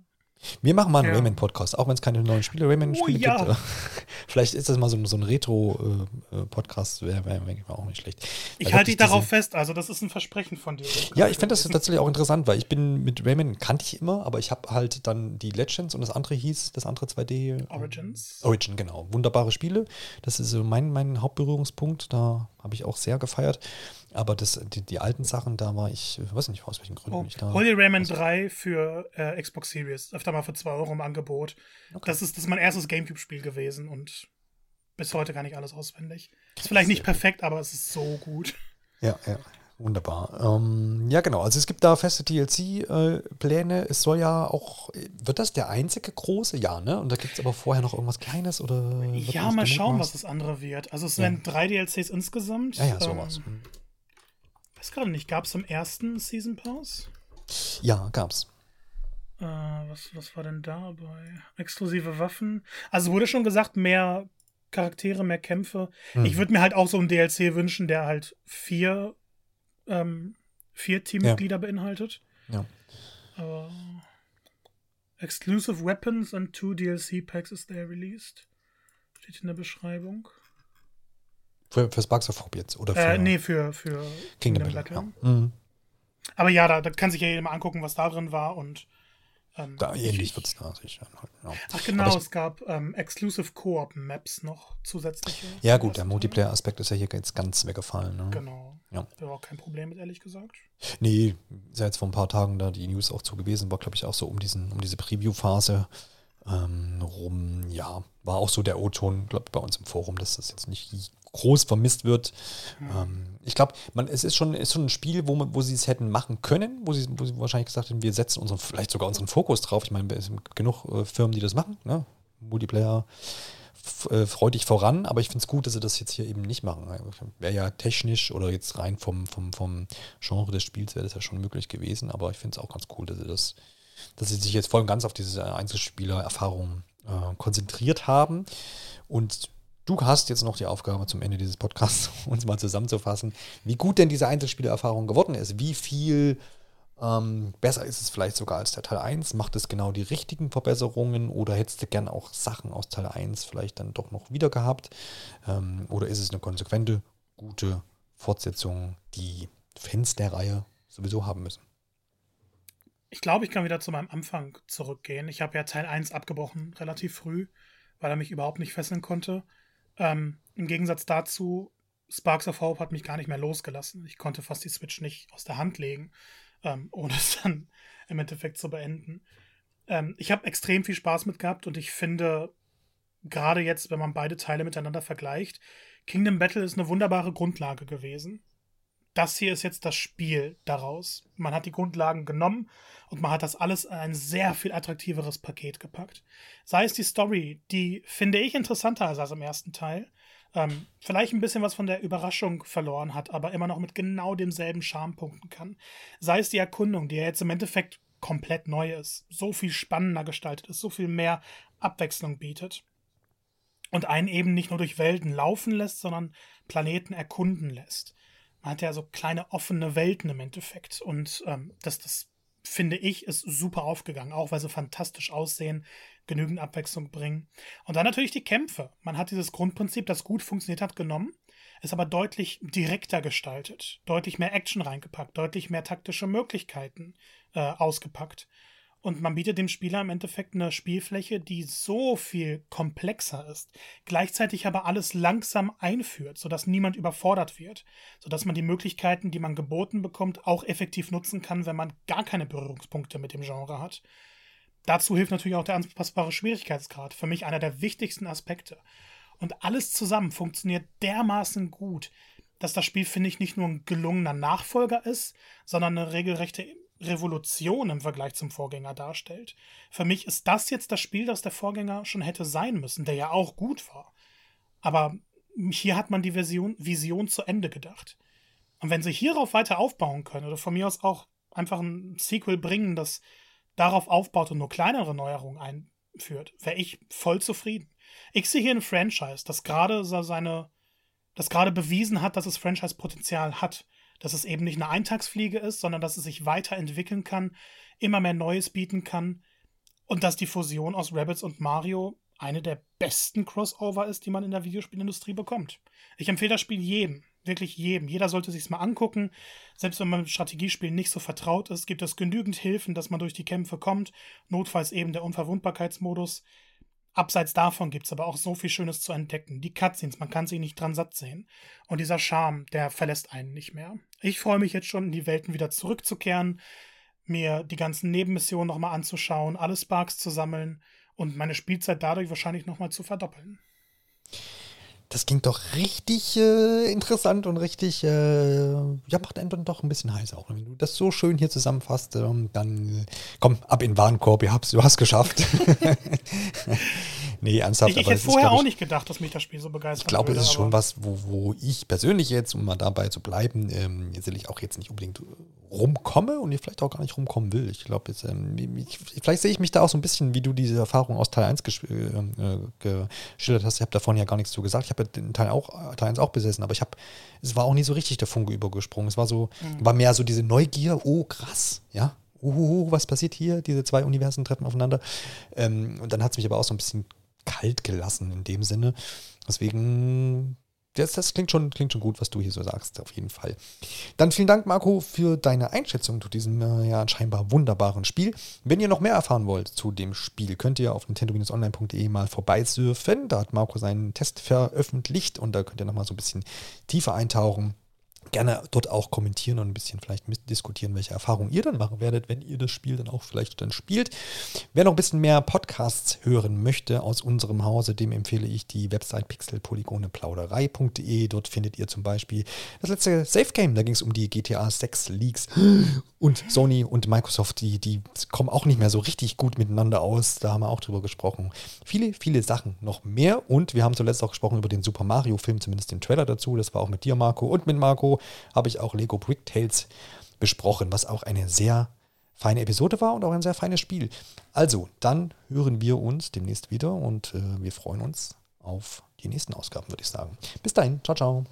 Speaker 1: Wir machen mal einen ja. Rayman-Podcast, auch wenn es keine neuen Spiele, Rayman-Spiele oh, ja. gibt. Vielleicht ist das mal so, so ein Retro-Podcast, wäre wär, wär auch nicht schlecht.
Speaker 2: Ich halte dich darauf fest, also das ist ein Versprechen von dir.
Speaker 1: Ja, ich finde das tatsächlich auch interessant, weil ich bin mit Rayman, kannte ich immer, aber ich habe halt dann die Legends und das andere hieß, das andere 2D.
Speaker 2: Origins.
Speaker 1: Origin, genau. Wunderbare Spiele. Das ist so mein, mein Hauptberührungspunkt, da habe ich auch sehr gefeiert. Aber das, die, die, alten Sachen, da war ich, weiß nicht, aus welchen Gründen oh, ich da.
Speaker 2: Holy Rayman 3 für äh, Xbox Series. Öfter mal für 2 Euro im Angebot. Okay. Das, ist, das ist mein erstes Gamecube-Spiel gewesen und bis heute gar nicht alles auswendig. Ist vielleicht nicht perfekt, aber es ist so gut.
Speaker 1: Ja, ja. Wunderbar. Ähm, ja, genau. Also es gibt da feste DLC-Pläne. Äh, es soll ja auch, wird das der einzige große? Ja, ne? Und da gibt es aber vorher noch irgendwas Kleines oder?
Speaker 2: Ja, mal schauen, was das andere wird. Also es ja. werden drei DLCs insgesamt.
Speaker 1: Ja, ja, sowas.
Speaker 2: Ähm, weiß gerade nicht, gab es im ersten Season Pass?
Speaker 1: Ja, gab's.
Speaker 2: Äh, was, was war denn dabei? Exklusive Waffen. Also wurde schon gesagt, mehr Charaktere, mehr Kämpfe. Hm. Ich würde mir halt auch so ein DLC wünschen, der halt vier, ähm, vier Teammitglieder ja. beinhaltet.
Speaker 1: Ja.
Speaker 2: Aber Exclusive Weapons and two DLC Packs is there released. Steht in der Beschreibung.
Speaker 1: Für, für Sparks of Hope jetzt? Oder
Speaker 2: für, äh, nee, für, für
Speaker 1: Kingdom, Kingdom Battle. Ja. Mhm.
Speaker 2: Aber ja, da, da, kann sich ja jeder mal angucken, was da drin war und
Speaker 1: ähm, da ähnlich wird es da sich
Speaker 2: anhalten. Ja. Ach genau, es gab ähm, Exclusive Co-op Maps noch zusätzliche.
Speaker 1: Ja gut, der Multiplayer-Aspekt ist ja hier jetzt ganz weggefallen. Ne?
Speaker 2: Genau. Ja. Wäre auch kein Problem mit, ehrlich gesagt.
Speaker 1: Nee, ist ja jetzt vor ein paar Tagen da die News auch zu gewesen, war glaube ich auch so um, diesen, um diese Preview-Phase ähm, rum. Ja, war auch so der O-Ton, glaube ich, bei uns im Forum, dass das jetzt nicht groß vermisst wird. Ähm, ich glaube, es ist schon, ist schon ein Spiel, wo, man, wo sie es hätten machen können, wo sie, wo sie wahrscheinlich gesagt hätten, wir setzen unseren, vielleicht sogar unseren Fokus drauf. Ich meine, es sind genug äh, Firmen, die das machen. Ne? Multiplayer äh, freudig voran, aber ich finde es gut, dass sie das jetzt hier eben nicht machen. Wäre ja technisch oder jetzt rein vom, vom, vom Genre des Spiels wäre das ja schon möglich gewesen, aber ich finde es auch ganz cool, dass sie das, dass sie sich jetzt voll und ganz auf diese Einzelspieler-Erfahrung äh, konzentriert haben. Und Du hast jetzt noch die Aufgabe zum Ende dieses Podcasts, uns mal zusammenzufassen, wie gut denn diese Einzelspielererfahrung geworden ist. Wie viel Ähm, besser ist es vielleicht sogar als der Teil 1. Macht es genau die richtigen Verbesserungen oder hättest du gern auch Sachen aus Teil 1 vielleicht dann doch noch wieder gehabt? Ähm, oder ist es eine konsequente, gute Fortsetzung, die Fans der Reihe sowieso haben müssen?
Speaker 2: Ich glaube, ich kann wieder zu meinem Anfang zurückgehen. Ich habe ja Teil 1 abgebrochen, relativ früh, weil er mich überhaupt nicht fesseln konnte. Ähm, Im Gegensatz dazu, Sparks of Hope hat mich gar nicht mehr losgelassen. Ich konnte fast die Switch nicht aus der Hand legen ähm, ohne es dann im Endeffekt zu beenden. Ähm, ich habe extrem viel Spaß mit gehabt und ich finde, gerade jetzt, wenn man beide Teile miteinander vergleicht, Kingdom Battle ist eine wunderbare Grundlage gewesen. Das hier ist jetzt das Spiel daraus. Man hat die Grundlagen genommen und man hat das alles in ein sehr viel attraktiveres Paket gepackt. Sei es die Story, die finde ich interessanter ist als im ersten Teil ähm, vielleicht ein bisschen was von der Überraschung verloren hat, aber immer noch mit genau demselben Charme punkten kann. Sei es die Erkundung, die ja jetzt im Endeffekt komplett neu ist, so viel spannender gestaltet ist, so viel mehr Abwechslung bietet und einen eben nicht nur durch Welten laufen lässt, sondern Planeten erkunden lässt. Man hat ja so kleine offene Welten im Endeffekt und ähm, das, das finde ich, ist super aufgegangen, auch weil sie fantastisch aussehen, genügend Abwechslung bringen. Und dann natürlich die Kämpfe. Man hat dieses Grundprinzip, das gut funktioniert hat, genommen, ist aber deutlich direkter gestaltet, deutlich mehr Action reingepackt, deutlich mehr taktische Möglichkeiten äh, ausgepackt. Und man bietet dem Spieler im Endeffekt eine Spielfläche, die so viel komplexer ist, gleichzeitig aber alles langsam einführt, sodass niemand überfordert wird, sodass man die Möglichkeiten, die man geboten bekommt, auch effektiv nutzen kann, wenn man gar keine Berührungspunkte mit dem Genre hat. Dazu hilft natürlich auch der anpassbare Schwierigkeitsgrad, für mich einer der wichtigsten Aspekte. Und alles zusammen funktioniert dermaßen gut, dass das Spiel, finde ich, nicht nur ein gelungener Nachfolger ist, sondern eine regelrechte Revolution im Vergleich zum Vorgänger darstellt. Für mich ist das jetzt das Spiel, das der Vorgänger schon hätte sein müssen, der ja auch gut war. Aber hier hat man die Version, Vision zu Ende gedacht. Und wenn sie hierauf weiter aufbauen können, oder von mir aus auch einfach ein Sequel bringen, das darauf aufbaut und nur kleinere Neuerungen einführt, wäre ich voll zufrieden. Ich sehe hier ein Franchise, das gerade seine, das gerade bewiesen hat, dass es Franchise-Potenzial hat dass es eben nicht eine Eintagsfliege ist, sondern dass es sich weiterentwickeln kann, immer mehr Neues bieten kann und dass die Fusion aus Rabbits und Mario eine der besten Crossover ist, die man in der Videospielindustrie bekommt. Ich empfehle das Spiel jedem, wirklich jedem. Jeder sollte sich mal angucken. Selbst wenn man mit Strategiespielen nicht so vertraut ist, gibt es genügend Hilfen, dass man durch die Kämpfe kommt. Notfalls eben der Unverwundbarkeitsmodus. Abseits davon gibt es aber auch so viel Schönes zu entdecken. Die Cutscenes, man kann sich nicht dran satt sehen. Und dieser Charme, der verlässt einen nicht mehr. Ich freue mich jetzt schon, in die Welten wieder zurückzukehren, mir die ganzen Nebenmissionen nochmal anzuschauen, alle Sparks zu sammeln und meine Spielzeit dadurch wahrscheinlich nochmal zu verdoppeln.
Speaker 1: Das klingt doch richtig äh, interessant und richtig, äh, ja, macht einen dann doch ein bisschen heiß auch. Wenn du das so schön hier zusammenfasst, ähm, dann komm, ab in den Warenkorb, ihr habt's, du hast geschafft.
Speaker 2: nee, ernsthaft. Ich, ich hätte vorher ist, auch nicht gedacht, dass mich das Spiel so begeistert.
Speaker 1: Ich glaube, es ist schon was, wo, wo ich persönlich jetzt, um mal dabei zu bleiben, ähm, jetzt will ich auch jetzt nicht unbedingt rumkomme und ich vielleicht auch gar nicht rumkommen will. Ich glaube, ähm, ich, vielleicht sehe ich mich da auch so ein bisschen, wie du diese Erfahrung aus Teil 1 äh, äh, geschildert hast. Ich habe davon ja gar nichts zu gesagt. Ich habe den Teil, auch, Teil 1 auch besessen, aber ich habe, es war auch nie so richtig der Funke übergesprungen. Es war so, mhm. war mehr so diese Neugier, oh krass, ja, uhuhu, was passiert hier? Diese zwei Universen treffen aufeinander. Ähm, und dann hat es mich aber auch so ein bisschen kalt gelassen in dem Sinne. Deswegen das, das klingt, schon, klingt schon gut, was du hier so sagst, auf jeden Fall. Dann vielen Dank, Marco, für deine Einschätzung zu diesem äh, ja scheinbar wunderbaren Spiel. Wenn ihr noch mehr erfahren wollt zu dem Spiel, könnt ihr auf nintendo-online.de mal vorbeisurfen. Da hat Marco seinen Test veröffentlicht und da könnt ihr nochmal so ein bisschen tiefer eintauchen gerne dort auch kommentieren und ein bisschen vielleicht mitdiskutieren, welche Erfahrungen ihr dann machen werdet, wenn ihr das Spiel dann auch vielleicht dann spielt. Wer noch ein bisschen mehr Podcasts hören möchte aus unserem Hause, dem empfehle ich die Website pixelpolygoneplauderei.de. Dort findet ihr zum Beispiel das letzte Safe Game, da ging es um die GTA 6 Leaks und Sony und Microsoft, die, die kommen auch nicht mehr so richtig gut miteinander aus. Da haben wir auch drüber gesprochen. Viele, viele Sachen noch mehr und wir haben zuletzt auch gesprochen über den Super Mario Film, zumindest den Trailer dazu. Das war auch mit dir, Marco, und mit Marco habe ich auch Lego Brick Tales besprochen, was auch eine sehr feine Episode war und auch ein sehr feines Spiel. Also, dann hören wir uns demnächst wieder und äh, wir freuen uns auf die nächsten Ausgaben, würde ich sagen. Bis dahin, ciao, ciao.